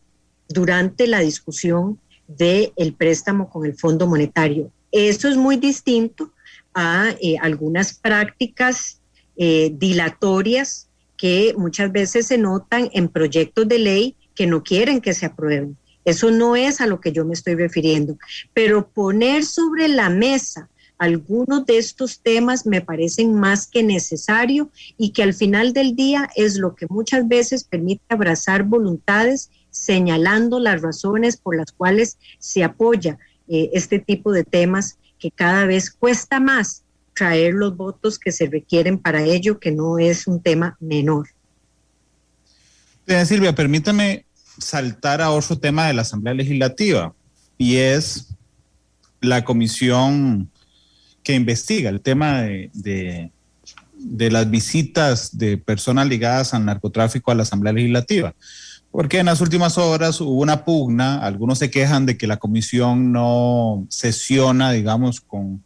durante la discusión del el préstamo con el Fondo Monetario. Eso es muy distinto a eh, algunas prácticas eh, dilatorias que muchas veces se notan en proyectos de ley que no quieren que se aprueben. Eso no es a lo que yo me estoy refiriendo. Pero poner sobre la mesa algunos de estos temas me parecen más que necesario y que al final del día es lo que muchas veces permite abrazar voluntades señalando las razones por las cuales se apoya eh, este tipo de temas que cada vez cuesta más traer los votos que se requieren para ello, que no es un tema menor. Silvia, permítame saltar a otro tema de la Asamblea Legislativa y es la comisión que investiga el tema de, de, las visitas de personas ligadas al narcotráfico a la Asamblea Legislativa. Porque en las últimas horas hubo una pugna, algunos se quejan de que la comisión no sesiona, digamos, con,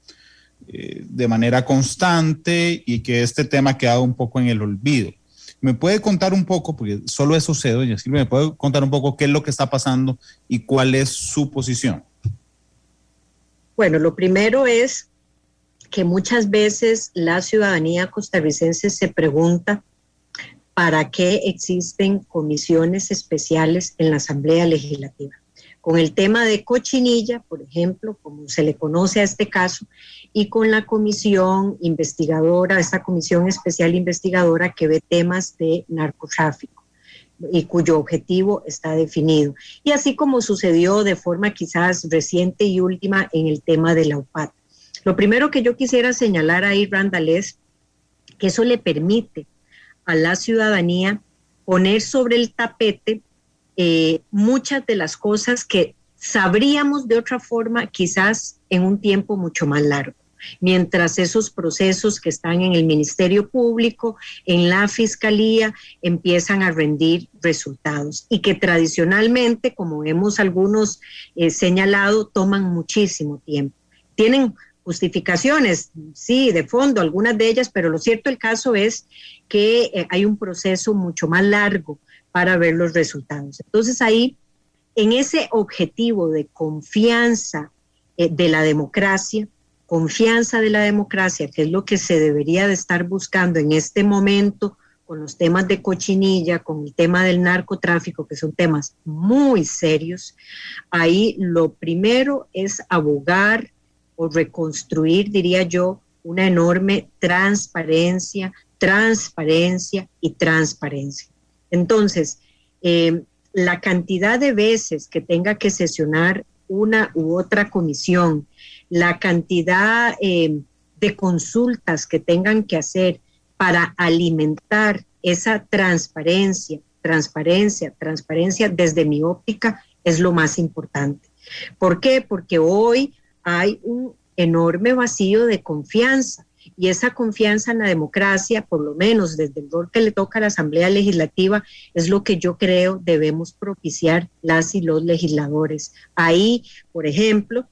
eh, de manera constante y que este tema ha quedado un poco en el olvido. ¿Me puede contar un poco, porque solo eso sé, doña Silvia, me puede contar un poco qué es lo que está pasando y cuál es su posición? Bueno, lo primero es que muchas veces la ciudadanía costarricense se pregunta para qué existen comisiones especiales en la Asamblea Legislativa. Con el tema de cochinilla, por ejemplo, como se le conoce a este caso, y con la comisión investigadora, esta comisión especial investigadora que ve temas de narcotráfico y cuyo objetivo está definido. Y así como sucedió de forma quizás reciente y última en el tema de la UPAT. Lo primero que yo quisiera señalar ahí, Randall, es que eso le permite a la ciudadanía poner sobre el tapete eh, muchas de las cosas que sabríamos de otra forma quizás en un tiempo mucho más largo mientras esos procesos que están en el Ministerio Público, en la Fiscalía, empiezan a rendir resultados y que tradicionalmente, como hemos algunos eh, señalado, toman muchísimo tiempo. Tienen justificaciones, sí, de fondo, algunas de ellas, pero lo cierto el caso es que eh, hay un proceso mucho más largo para ver los resultados. Entonces ahí, en ese objetivo de confianza eh, de la democracia, confianza de la democracia, que es lo que se debería de estar buscando en este momento con los temas de cochinilla, con el tema del narcotráfico, que son temas muy serios, ahí lo primero es abogar o reconstruir, diría yo, una enorme transparencia, transparencia y transparencia. Entonces, eh, la cantidad de veces que tenga que sesionar una u otra comisión, la cantidad eh, de consultas que tengan que hacer para alimentar esa transparencia, transparencia, transparencia desde mi óptica es lo más importante. ¿Por qué? Porque hoy hay un enorme vacío de confianza y esa confianza en la democracia, por lo menos desde el rol que le toca a la Asamblea Legislativa, es lo que yo creo debemos propiciar las y los legisladores. Ahí, por ejemplo,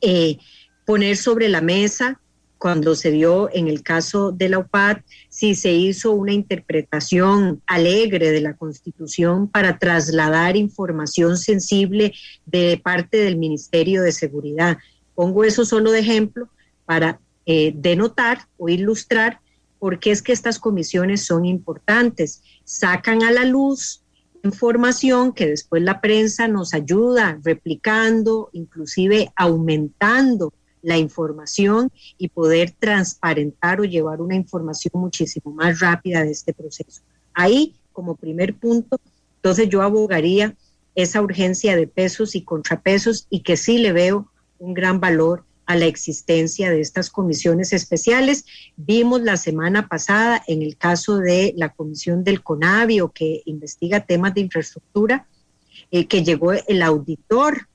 eh, poner sobre la mesa cuando se dio en el caso de la UPAD, si se hizo una interpretación alegre de la Constitución para trasladar información sensible de parte del Ministerio de Seguridad. Pongo eso solo de ejemplo para eh, denotar o ilustrar por qué es que estas comisiones son importantes. Sacan a la luz información que después la prensa nos ayuda replicando, inclusive aumentando la información y poder transparentar o llevar una información muchísimo más rápida de este proceso. Ahí, como primer punto, entonces yo abogaría esa urgencia de pesos y contrapesos y que sí le veo un gran valor a la existencia de estas comisiones especiales. Vimos la semana pasada en el caso de la comisión del CONAVIO que investiga temas de infraestructura, eh, que llegó el auditor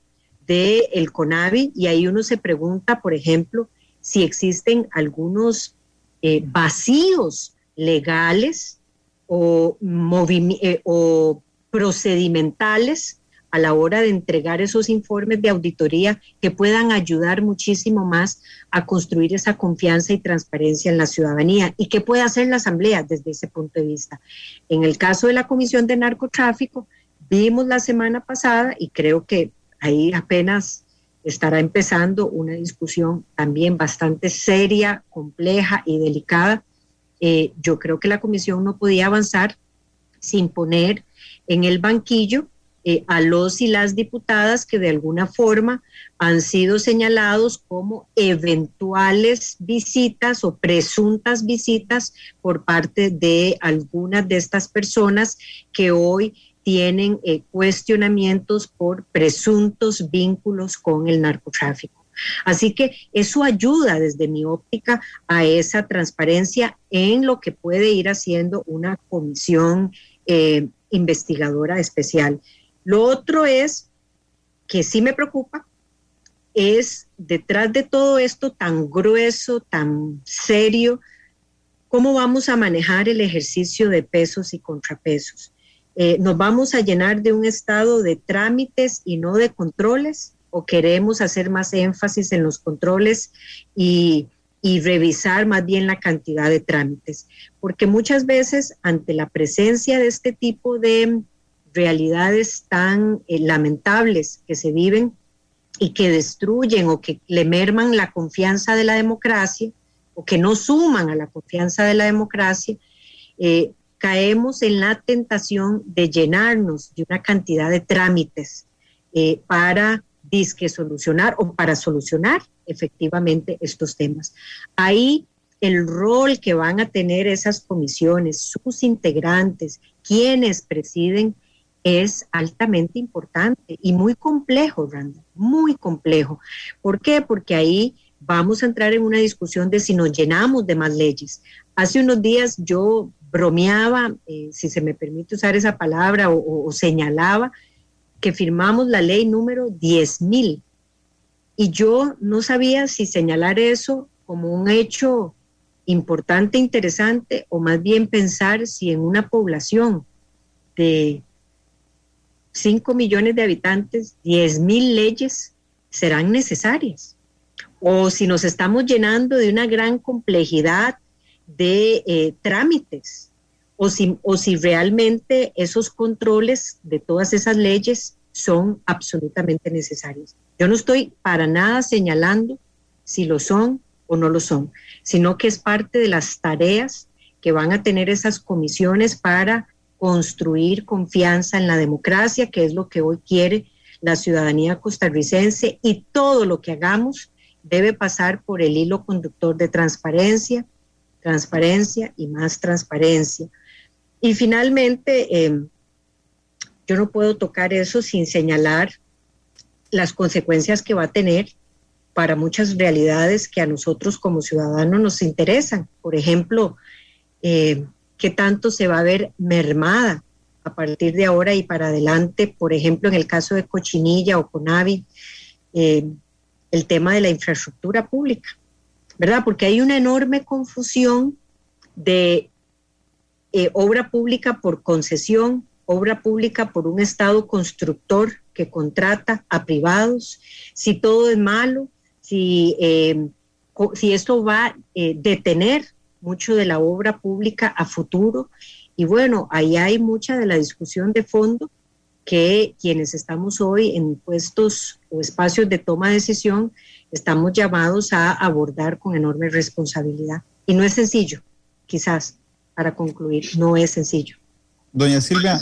del el CONAVI y ahí uno se pregunta, por ejemplo, si existen algunos eh, vacíos legales o, eh, o procedimentales a la hora de entregar esos informes de auditoría que puedan ayudar muchísimo más a construir esa confianza y transparencia en la ciudadanía. ¿Y qué puede hacer la Asamblea desde ese punto de vista? En el caso de la Comisión de Narcotráfico, vimos la semana pasada y creo que ahí apenas estará empezando una discusión también bastante seria, compleja y delicada. Eh, yo creo que la comisión no podía avanzar sin poner en el banquillo eh, a los y las diputadas que de alguna forma han sido señalados como eventuales visitas o presuntas visitas por parte de algunas de estas personas que hoy tienen eh, cuestionamientos por presuntos vínculos con el narcotráfico. Así que eso ayuda desde mi óptica a esa transparencia en lo que puede ir haciendo una comisión eh, investigadora especial. Lo otro es que sí me preocupa, es detrás de todo esto tan grueso, tan serio, cómo vamos a manejar el ejercicio de pesos y contrapesos. Eh, ¿Nos vamos a llenar de un estado de trámites y no de controles? ¿O queremos hacer más énfasis en los controles y, y revisar más bien la cantidad de trámites? Porque muchas veces ante la presencia de este tipo de realidades tan eh, lamentables que se viven y que destruyen o que le merman la confianza de la democracia o que no suman a la confianza de la democracia, eh, caemos en la tentación de llenarnos de una cantidad de trámites eh, para disque solucionar o para solucionar efectivamente estos temas. Ahí el rol que van a tener esas comisiones, sus integrantes, quienes presiden, es altamente importante y muy complejo, muy complejo. ¿Por qué? Porque ahí vamos a entrar en una discusión de si nos llenamos de más leyes. Hace unos días yo bromeaba, eh, si se me permite usar esa palabra, o, señalaba que firmamos la ley número 10.000 y yo no sabía si señalar eso como un hecho importante, interesante, o más bien pensar si en una población de 5 millones de habitantes, 10 mil leyes serán necesarias. O si nos estamos llenando de una gran complejidad de eh, trámites, o si, o si realmente esos controles de todas esas leyes son absolutamente necesarios. Yo no estoy para nada señalando si lo son o no lo son, sino que es parte de las tareas que van a tener esas comisiones para construir confianza en la democracia, que es lo que hoy quiere la ciudadanía costarricense, y todo lo que hagamos debe pasar por el hilo conductor de transparencia, transparencia y más transparencia. Y finalmente, em, yo no puedo tocar eso sin señalar las consecuencias que va a tener para muchas realidades que a nosotros como ciudadanos nos interesan. Por ejemplo, eh, qué tanto se va a ver mermada a partir de ahora y para adelante, por ejemplo, en el caso de Cochinilla o Conavi, eh, el tema de la infraestructura pública, ¿verdad? Porque hay una enorme confusión de eh, obra pública por concesión, obra pública por un Estado constructor que contrata a privados, si todo es malo, si, eh, si esto va a detener mucho de la obra pública a futuro. Y bueno, ahí hay mucha de la discusión de fondo que quienes estamos hoy en puestos o espacios de toma de decisión estamos llamados a abordar con enorme responsabilidad. Y no es sencillo, quizás, para concluir, no es sencillo. Doña Silvia,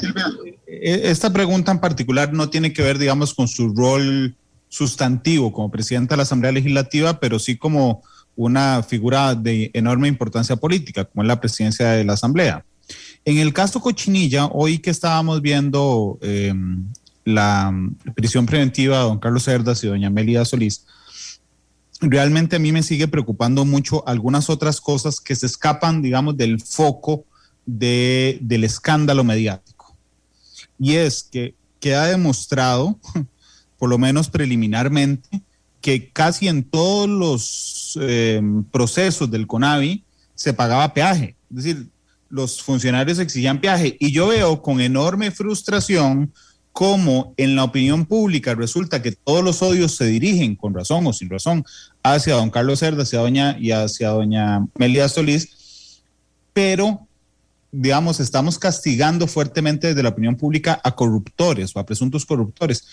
e-, esta pregunta en particular no tiene que ver, digamos, con su rol sustantivo como presidenta de la Asamblea Legislativa, pero sí como una figura de enorme importancia política, como es la presidencia de la Asamblea. En el caso Cochinilla, hoy que estábamos viendo eh, la prisión preventiva de don Carlos Cerdas y doña Melida Solís, realmente a mí me sigue preocupando mucho algunas otras cosas que se escapan, digamos, del foco de, del escándalo mediático. Y es que queda demostrado, por lo menos preliminarmente, que casi en todos los eh, procesos del CONAVI se pagaba peaje. Es decir, los funcionarios exigían peaje. Y yo veo con enorme frustración cómo en la opinión pública resulta que todos los odios se dirigen, con razón o sin razón, hacia don Carlos Cerda, hacia doña y hacia doña Melia Solís, pero digamos, estamos castigando fuertemente desde la opinión pública a corruptores o a presuntos corruptores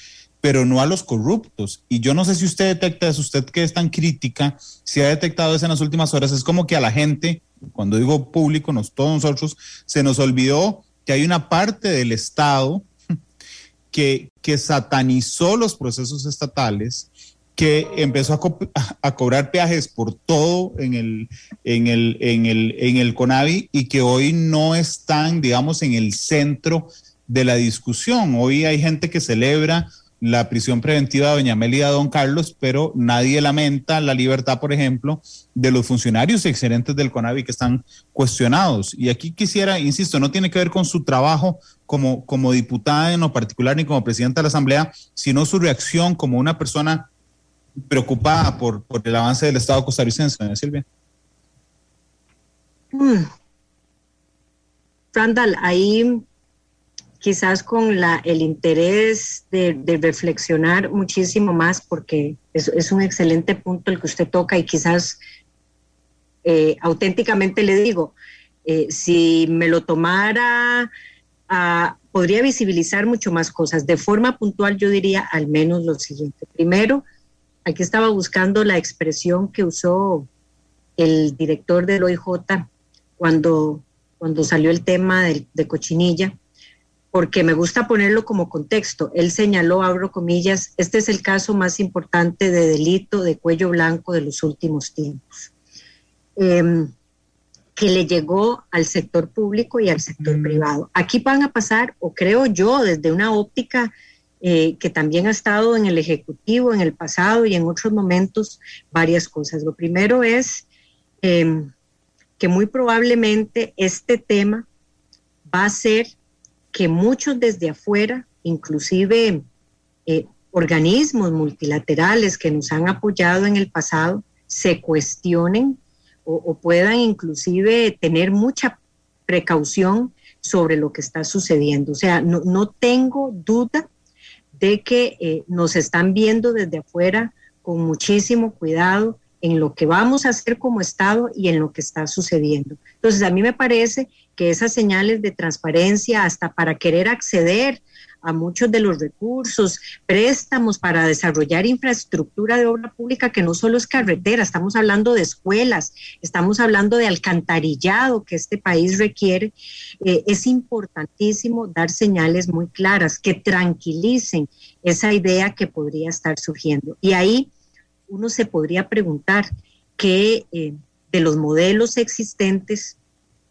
pero no a los corruptos. Y yo no sé si usted detecta eso, usted que es tan crítica, si ha detectado eso en las últimas horas, es como que a la gente, cuando digo público, nos, todos nosotros, se nos olvidó que hay una parte del Estado que, que satanizó los procesos estatales, que empezó a, cobrar peajes por todo en el, en, el, en, el, en el CONAVI y que hoy no están, digamos, en el centro de la discusión. Hoy hay gente que celebra la prisión preventiva de Doña Melida Don Carlos, pero nadie lamenta la libertad, por ejemplo, de los funcionarios excelentes del CONAVI que están cuestionados. Y aquí quisiera, insisto, no tiene que ver con su trabajo como, como diputada en lo particular ni como presidenta de la Asamblea, sino su reacción como una persona preocupada por, por el avance del Estado costarricense, Silvia. Mm. Randall, ahí quizás con la, el interés de, reflexionar muchísimo más, porque es, un excelente punto el que usted toca y quizás eh, auténticamente le digo, eh, si me lo tomara, ah, podría visibilizar mucho más cosas. De forma puntual yo diría al menos lo siguiente. Primero, aquí estaba buscando la expresión que usó el director del OIJ cuando, cuando salió el tema de, de cochinilla porque me gusta ponerlo como contexto. Él señaló, abro comillas, este es el caso más importante de delito de cuello blanco de los últimos tiempos, em, que le llegó al sector público y al sector mm. privado. Aquí van a pasar, o creo yo, desde una óptica eh, que también ha estado en el Ejecutivo en el pasado y en otros momentos, varias cosas. Lo primero es em, que muy probablemente este tema va a ser que muchos desde afuera, inclusive eh, organismos multilaterales que nos han apoyado en el pasado, se cuestionen o, puedan inclusive tener mucha precaución sobre lo que está sucediendo. O sea, no, tengo duda de que eh, nos están viendo desde afuera con muchísimo cuidado en lo que vamos a hacer como Estado y en lo que está sucediendo. Entonces, a mí me parece que esas señales de transparencia, hasta para querer acceder a muchos de los recursos, préstamos para desarrollar infraestructura de obra pública que no solo es carretera, estamos hablando de escuelas, estamos hablando de alcantarillado que este país requiere, eh, es importantísimo dar señales muy claras que tranquilicen esa idea que podría estar surgiendo. Y ahí uno se podría preguntar qué eh, de los modelos existentes,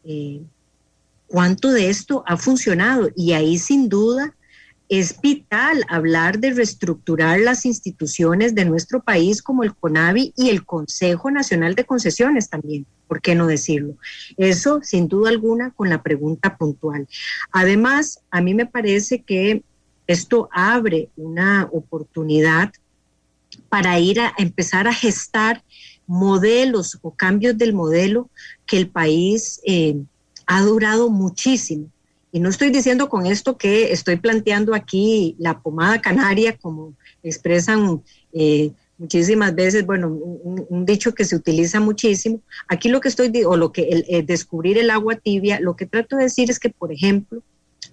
eh, cuánto de esto ha funcionado. Y ahí sin duda es vital hablar de reestructurar las instituciones de nuestro país como el CONAVI y el Consejo Nacional de Concesiones también, ¿por qué no decirlo? Eso sin duda alguna con la pregunta puntual. Además, a mí me parece que esto abre una oportunidad para ir a empezar a gestar modelos o cambios del modelo que el país eh, ha durado muchísimo. Y no estoy diciendo con esto que estoy planteando aquí la pomada canaria, como expresan eh, muchísimas veces, bueno, un, dicho que se utiliza muchísimo. Aquí lo que estoy, o lo que el, descubrir el agua tibia, lo que trato de decir es que, por ejemplo,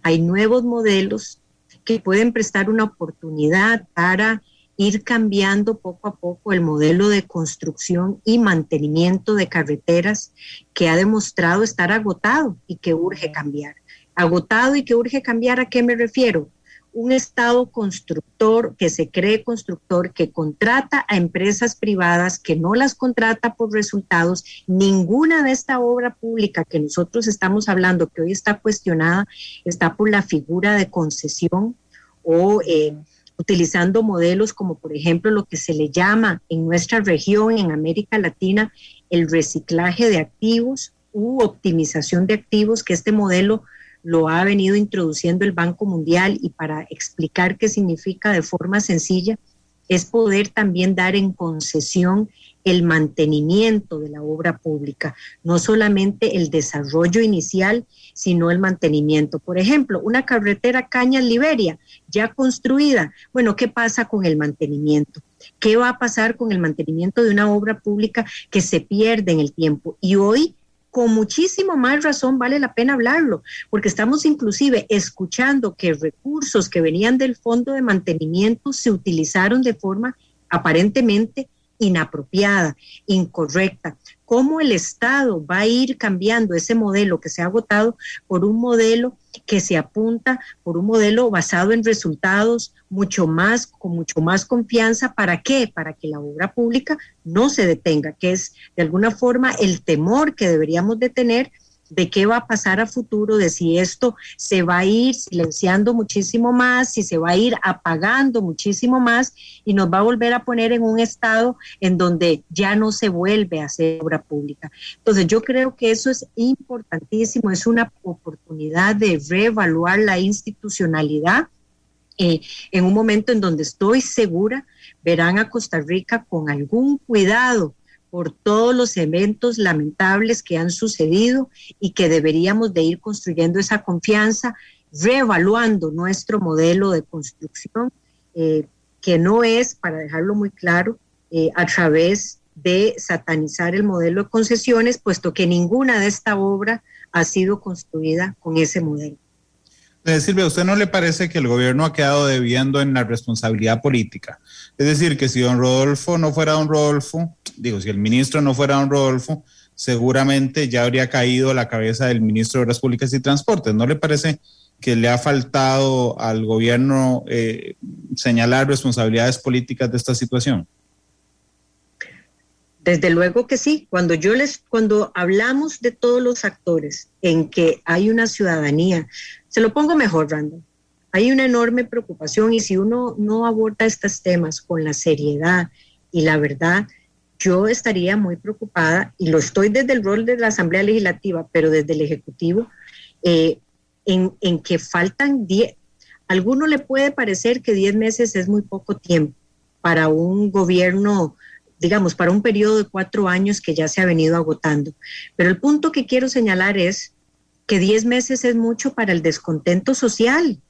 hay nuevos modelos que pueden prestar una oportunidad para ir cambiando poco a poco el modelo de construcción y mantenimiento de carreteras que ha demostrado estar agotado y que urge cambiar. Agotado y que urge cambiar, ¿a qué me refiero? Un Estado constructor que se cree constructor, que contrata a empresas privadas, que no las contrata por resultados. Ninguna de esta obra pública que nosotros estamos hablando, que hoy está cuestionada, está por la figura de concesión o... Eh, utilizando modelos como por ejemplo lo que se le llama en nuestra región, en América Latina, el reciclaje de activos u optimización de activos, que este modelo lo ha venido introduciendo el Banco Mundial y para explicar qué significa de forma sencilla, es poder también dar en concesión el mantenimiento de la obra pública, no solamente el desarrollo inicial, sino el mantenimiento. Por ejemplo, una carretera Cañas-Liberia ya construida. Bueno, ¿qué pasa con el mantenimiento? ¿Qué va a pasar con el mantenimiento de una obra pública que se pierde en el tiempo? Y hoy con muchísimo más razón vale la pena hablarlo, porque estamos inclusive escuchando que recursos que venían del fondo de mantenimiento se utilizaron de forma aparentemente inapropiada, incorrecta. ¿Cómo el Estado va a ir cambiando ese modelo que se ha agotado por un modelo que se apunta, por un modelo basado en resultados mucho más, con mucho más confianza? ¿Para qué? Para que la obra pública no se detenga, que es de alguna forma el temor que deberíamos de tener de qué va a pasar a futuro, de si esto se va a ir silenciando muchísimo más, si se va a ir apagando muchísimo más y nos va a volver a poner en un estado en donde ya no se vuelve a hacer obra pública. Entonces yo creo que eso es importantísimo, es una oportunidad de reevaluar la institucionalidad. Eh, en un momento en donde estoy segura verán a Costa Rica con algún cuidado por todos los eventos lamentables que han sucedido y que deberíamos de ir construyendo esa confianza, reevaluando nuestro modelo de construcción, eh, que no es, para dejarlo muy claro, eh, a través de satanizar el modelo de concesiones, puesto que ninguna de esta obra ha sido construida con ese modelo. Eh, Silvia, ¿a usted no le parece que el gobierno ha quedado debiendo en la responsabilidad política? Es decir, que si don Rodolfo no fuera don Rodolfo, digo, si el ministro no fuera don Rodolfo, seguramente ya habría caído la cabeza del ministro de Obras Públicas y Transportes. ¿No le parece que le ha faltado al gobierno eh, señalar responsabilidades políticas de esta situación? Desde luego que sí. Cuando yo les, cuando hablamos de todos los actores en que hay una ciudadanía, se lo pongo mejor, Randall. Hay una enorme preocupación y si uno no aborda estos temas con la seriedad y la verdad, yo estaría muy preocupada, y lo estoy desde el rol de la Asamblea Legislativa, pero desde el Ejecutivo, eh, en, en, que faltan 10, a alguno le puede parecer que 10 meses es muy poco tiempo para un gobierno digamos, para un periodo de cuatro años que ya se ha venido agotando. Pero el punto que quiero señalar es que diez meses es mucho para el descontento social.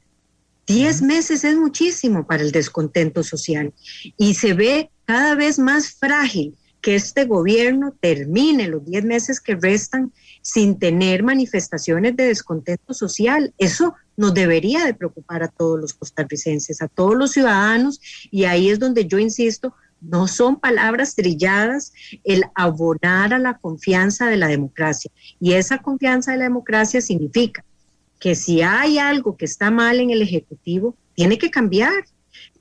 Diez meses es muchísimo para el descontento social y se ve cada vez más frágil que este gobierno termine los diez meses que restan sin tener manifestaciones de descontento social. Eso nos debería de preocupar a todos los costarricenses, a todos los ciudadanos, y ahí es donde yo insisto, no son palabras trilladas el abonar a la confianza de la democracia. Y esa confianza de la democracia significa que si hay algo que está mal en el Ejecutivo, tiene que cambiar.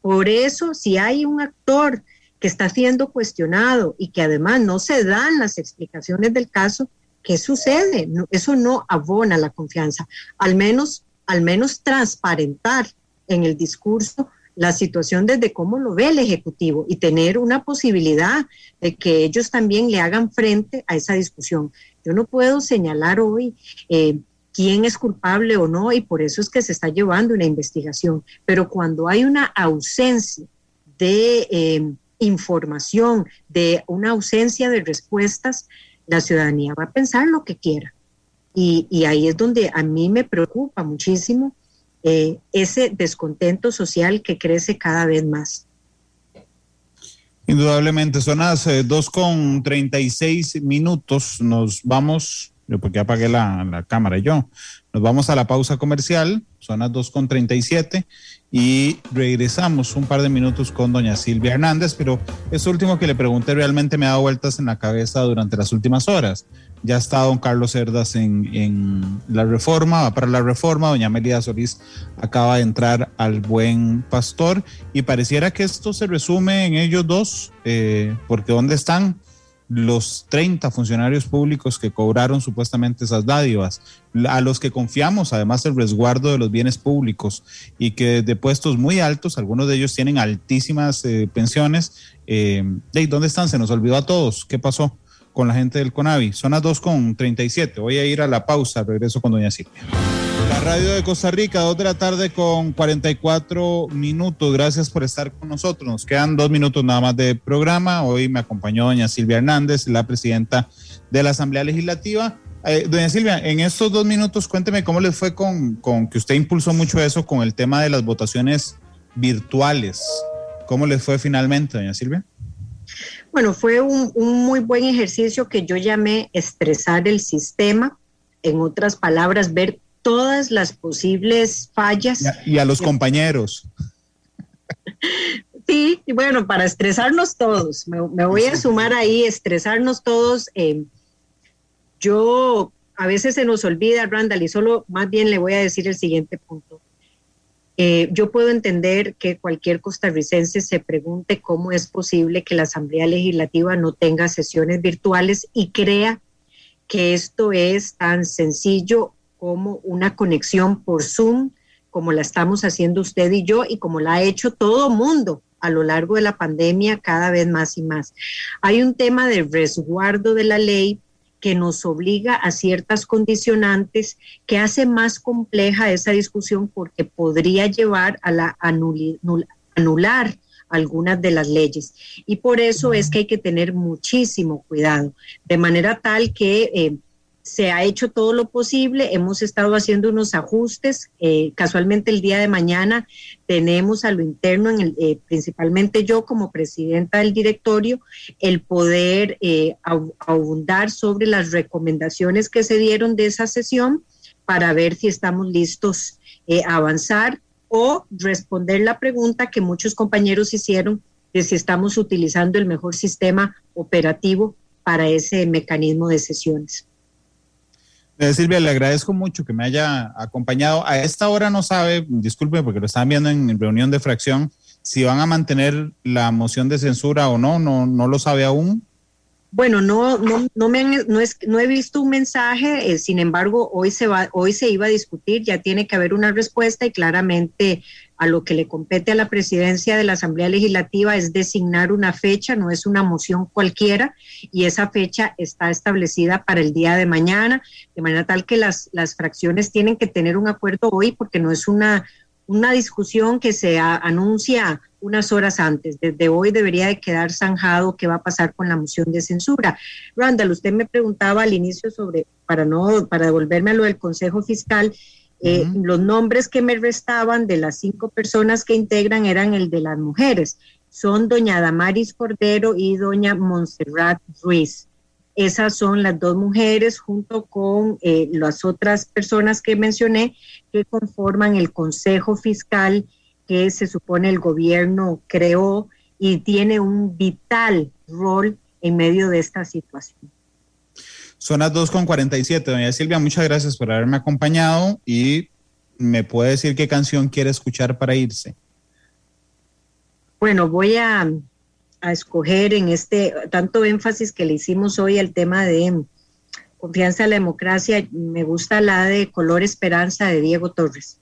Por eso, si hay un actor que está siendo cuestionado y que además no se dan las explicaciones del caso, ¿qué sucede? eso no abona la confianza. Al menos, al menos transparentar en el discurso la situación desde cómo lo ve el Ejecutivo y tener una posibilidad de que ellos también le hagan frente a esa discusión. Yo no puedo señalar hoy eh, quién es culpable o no y por eso es que se está llevando una investigación, pero cuando hay una ausencia de eh, información, de una ausencia de respuestas, la ciudadanía va a pensar lo que quiera. Y, y ahí es donde a mí me preocupa muchísimo eh, ese descontento social que crece cada vez más. Indudablemente, son las eh, con 36 minutos. Nos vamos, porque apagué la, cámara yo, nos vamos a la pausa comercial, son las dos con 37 y regresamos un par de minutos con doña Silvia Hernández, pero eso último que le pregunté realmente me ha dado vueltas en la cabeza durante las últimas horas. Ya está don Carlos Cerdas en, la reforma, va para la reforma, doña Amelia Solís acaba de entrar al buen pastor y pareciera que esto se resume en ellos dos, eh, porque ¿dónde están? los 30 funcionarios públicos que cobraron supuestamente esas dádivas, a los que confiamos además el resguardo de los bienes públicos y que de puestos muy altos, algunos de ellos tienen altísimas eh, pensiones. Eh, ¿Dónde están? Se nos olvidó a todos. ¿Qué pasó? Con la gente del CONAVI. Son las 2.37. Voy a ir a la pausa. Regreso con doña Silvia. La radio de Costa Rica, 2 de la tarde con 44 minutos. Gracias por estar con nosotros. Nos quedan dos minutos nada más de programa. Hoy me acompañó doña Silvia Hernández, la presidenta de la Asamblea Legislativa. Eh, doña Silvia, en estos dos minutos cuénteme cómo les fue con, con que usted impulsó mucho eso con el tema de las votaciones virtuales. ¿Cómo les fue finalmente, doña Silvia? Bueno, fue un, muy buen ejercicio que yo llamé estresar el sistema, en otras palabras, ver todas las posibles fallas. Y a, los compañeros. Sí, y bueno, para estresarnos todos, me, voy a sumar ahí, estresarnos todos. Eh, yo, a veces se nos olvida, Randall, y solo más bien le voy a decir el siguiente punto. Eh, yo puedo entender que cualquier costarricense se pregunte cómo es posible que la Asamblea Legislativa no tenga sesiones virtuales y crea que esto es tan sencillo como una conexión por Zoom, como la estamos haciendo usted y yo y como la ha hecho todo mundo a lo largo de la pandemia cada vez más y más. Hay un tema de resguardo de la ley que nos obliga a ciertas condicionantes que hace más compleja esa discusión porque podría llevar a la anular algunas de las leyes. Y por eso es que hay que tener muchísimo cuidado, de manera tal que eh, se ha hecho todo lo posible, hemos estado haciendo unos ajustes, eh, casualmente el día de mañana tenemos a lo interno, en el, eh, principalmente yo como presidenta del directorio, el poder eh, abundar sobre las recomendaciones que se dieron de esa sesión para ver si estamos listos a avanzar o responder la pregunta que muchos compañeros hicieron de si estamos utilizando el mejor sistema operativo para ese mecanismo de sesiones. Eh, Silvia, le agradezco mucho que me haya acompañado. A esta hora no sabe, disculpe porque lo están viendo en reunión de fracción, si van a mantener la moción de censura o no, no, no lo sabe aún. Bueno, no, no, no, me no, es, no he visto un mensaje, eh, sin embargo, hoy se, va, hoy se iba a discutir, ya tiene que haber una respuesta y claramente a lo que le compete a la presidencia de la Asamblea Legislativa es designar una fecha, no es una moción cualquiera, y esa fecha está establecida para el día de mañana, de manera tal que las, las fracciones tienen que tener un acuerdo hoy porque no es una, una discusión que se anuncia unas horas antes. Desde hoy debería de quedar zanjado qué va a pasar con la moción de censura. Randall, usted me preguntaba al inicio sobre, para no, para devolverme a lo del Consejo Fiscal, eh, los nombres que me restaban de las cinco personas que integran eran el de las mujeres. Son doña Damaris Cordero y doña Montserrat Ruiz. Esas son las dos mujeres junto con eh, las otras personas que mencioné que conforman el Consejo Fiscal que se supone el gobierno creó y tiene un vital rol en medio de esta situación. Son las 2.47. Doña Silvia, muchas gracias por haberme acompañado y me puede decir qué canción quiere escuchar para irse. Bueno, voy a, escoger en este tanto énfasis que le hicimos hoy al tema de confianza en la democracia. Me gusta la de Color Esperanza de Diego Torres.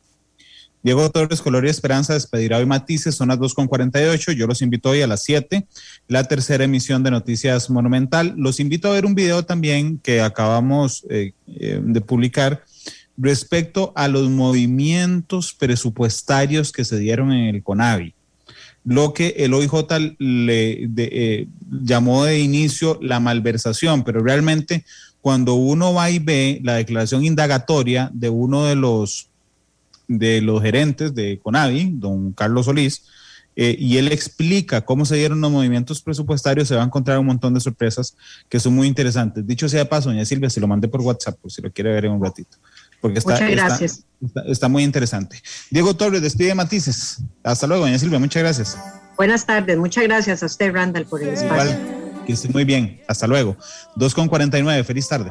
Diego Torres, Color y Esperanza despedirá hoy Matices, son las 2.48. Yo los invito hoy a las 7, la tercera emisión de Noticias Monumental. Los invito a ver un video también que acabamos eh, eh, de publicar respecto a los movimientos presupuestarios que se dieron en el CONAVI. Lo que el OIJ le eh, llamó de inicio la malversación, pero realmente cuando uno va y ve la declaración indagatoria de uno de los de los gerentes de Conavi, don Carlos Solís, eh, y él explica cómo se dieron los movimientos presupuestarios, se va a encontrar un montón de sorpresas que son muy interesantes. Dicho sea de paso, doña Silvia, se lo mandé por WhatsApp, por si lo quiere ver en un ratito. Porque está, muchas gracias. Está, muy interesante. Diego Torres, despide Matices. Hasta luego, doña Silvia, muchas gracias. Buenas tardes, muchas gracias a usted, Randall, por el espacio. que esté muy bien. Hasta luego. 2.49, feliz tarde.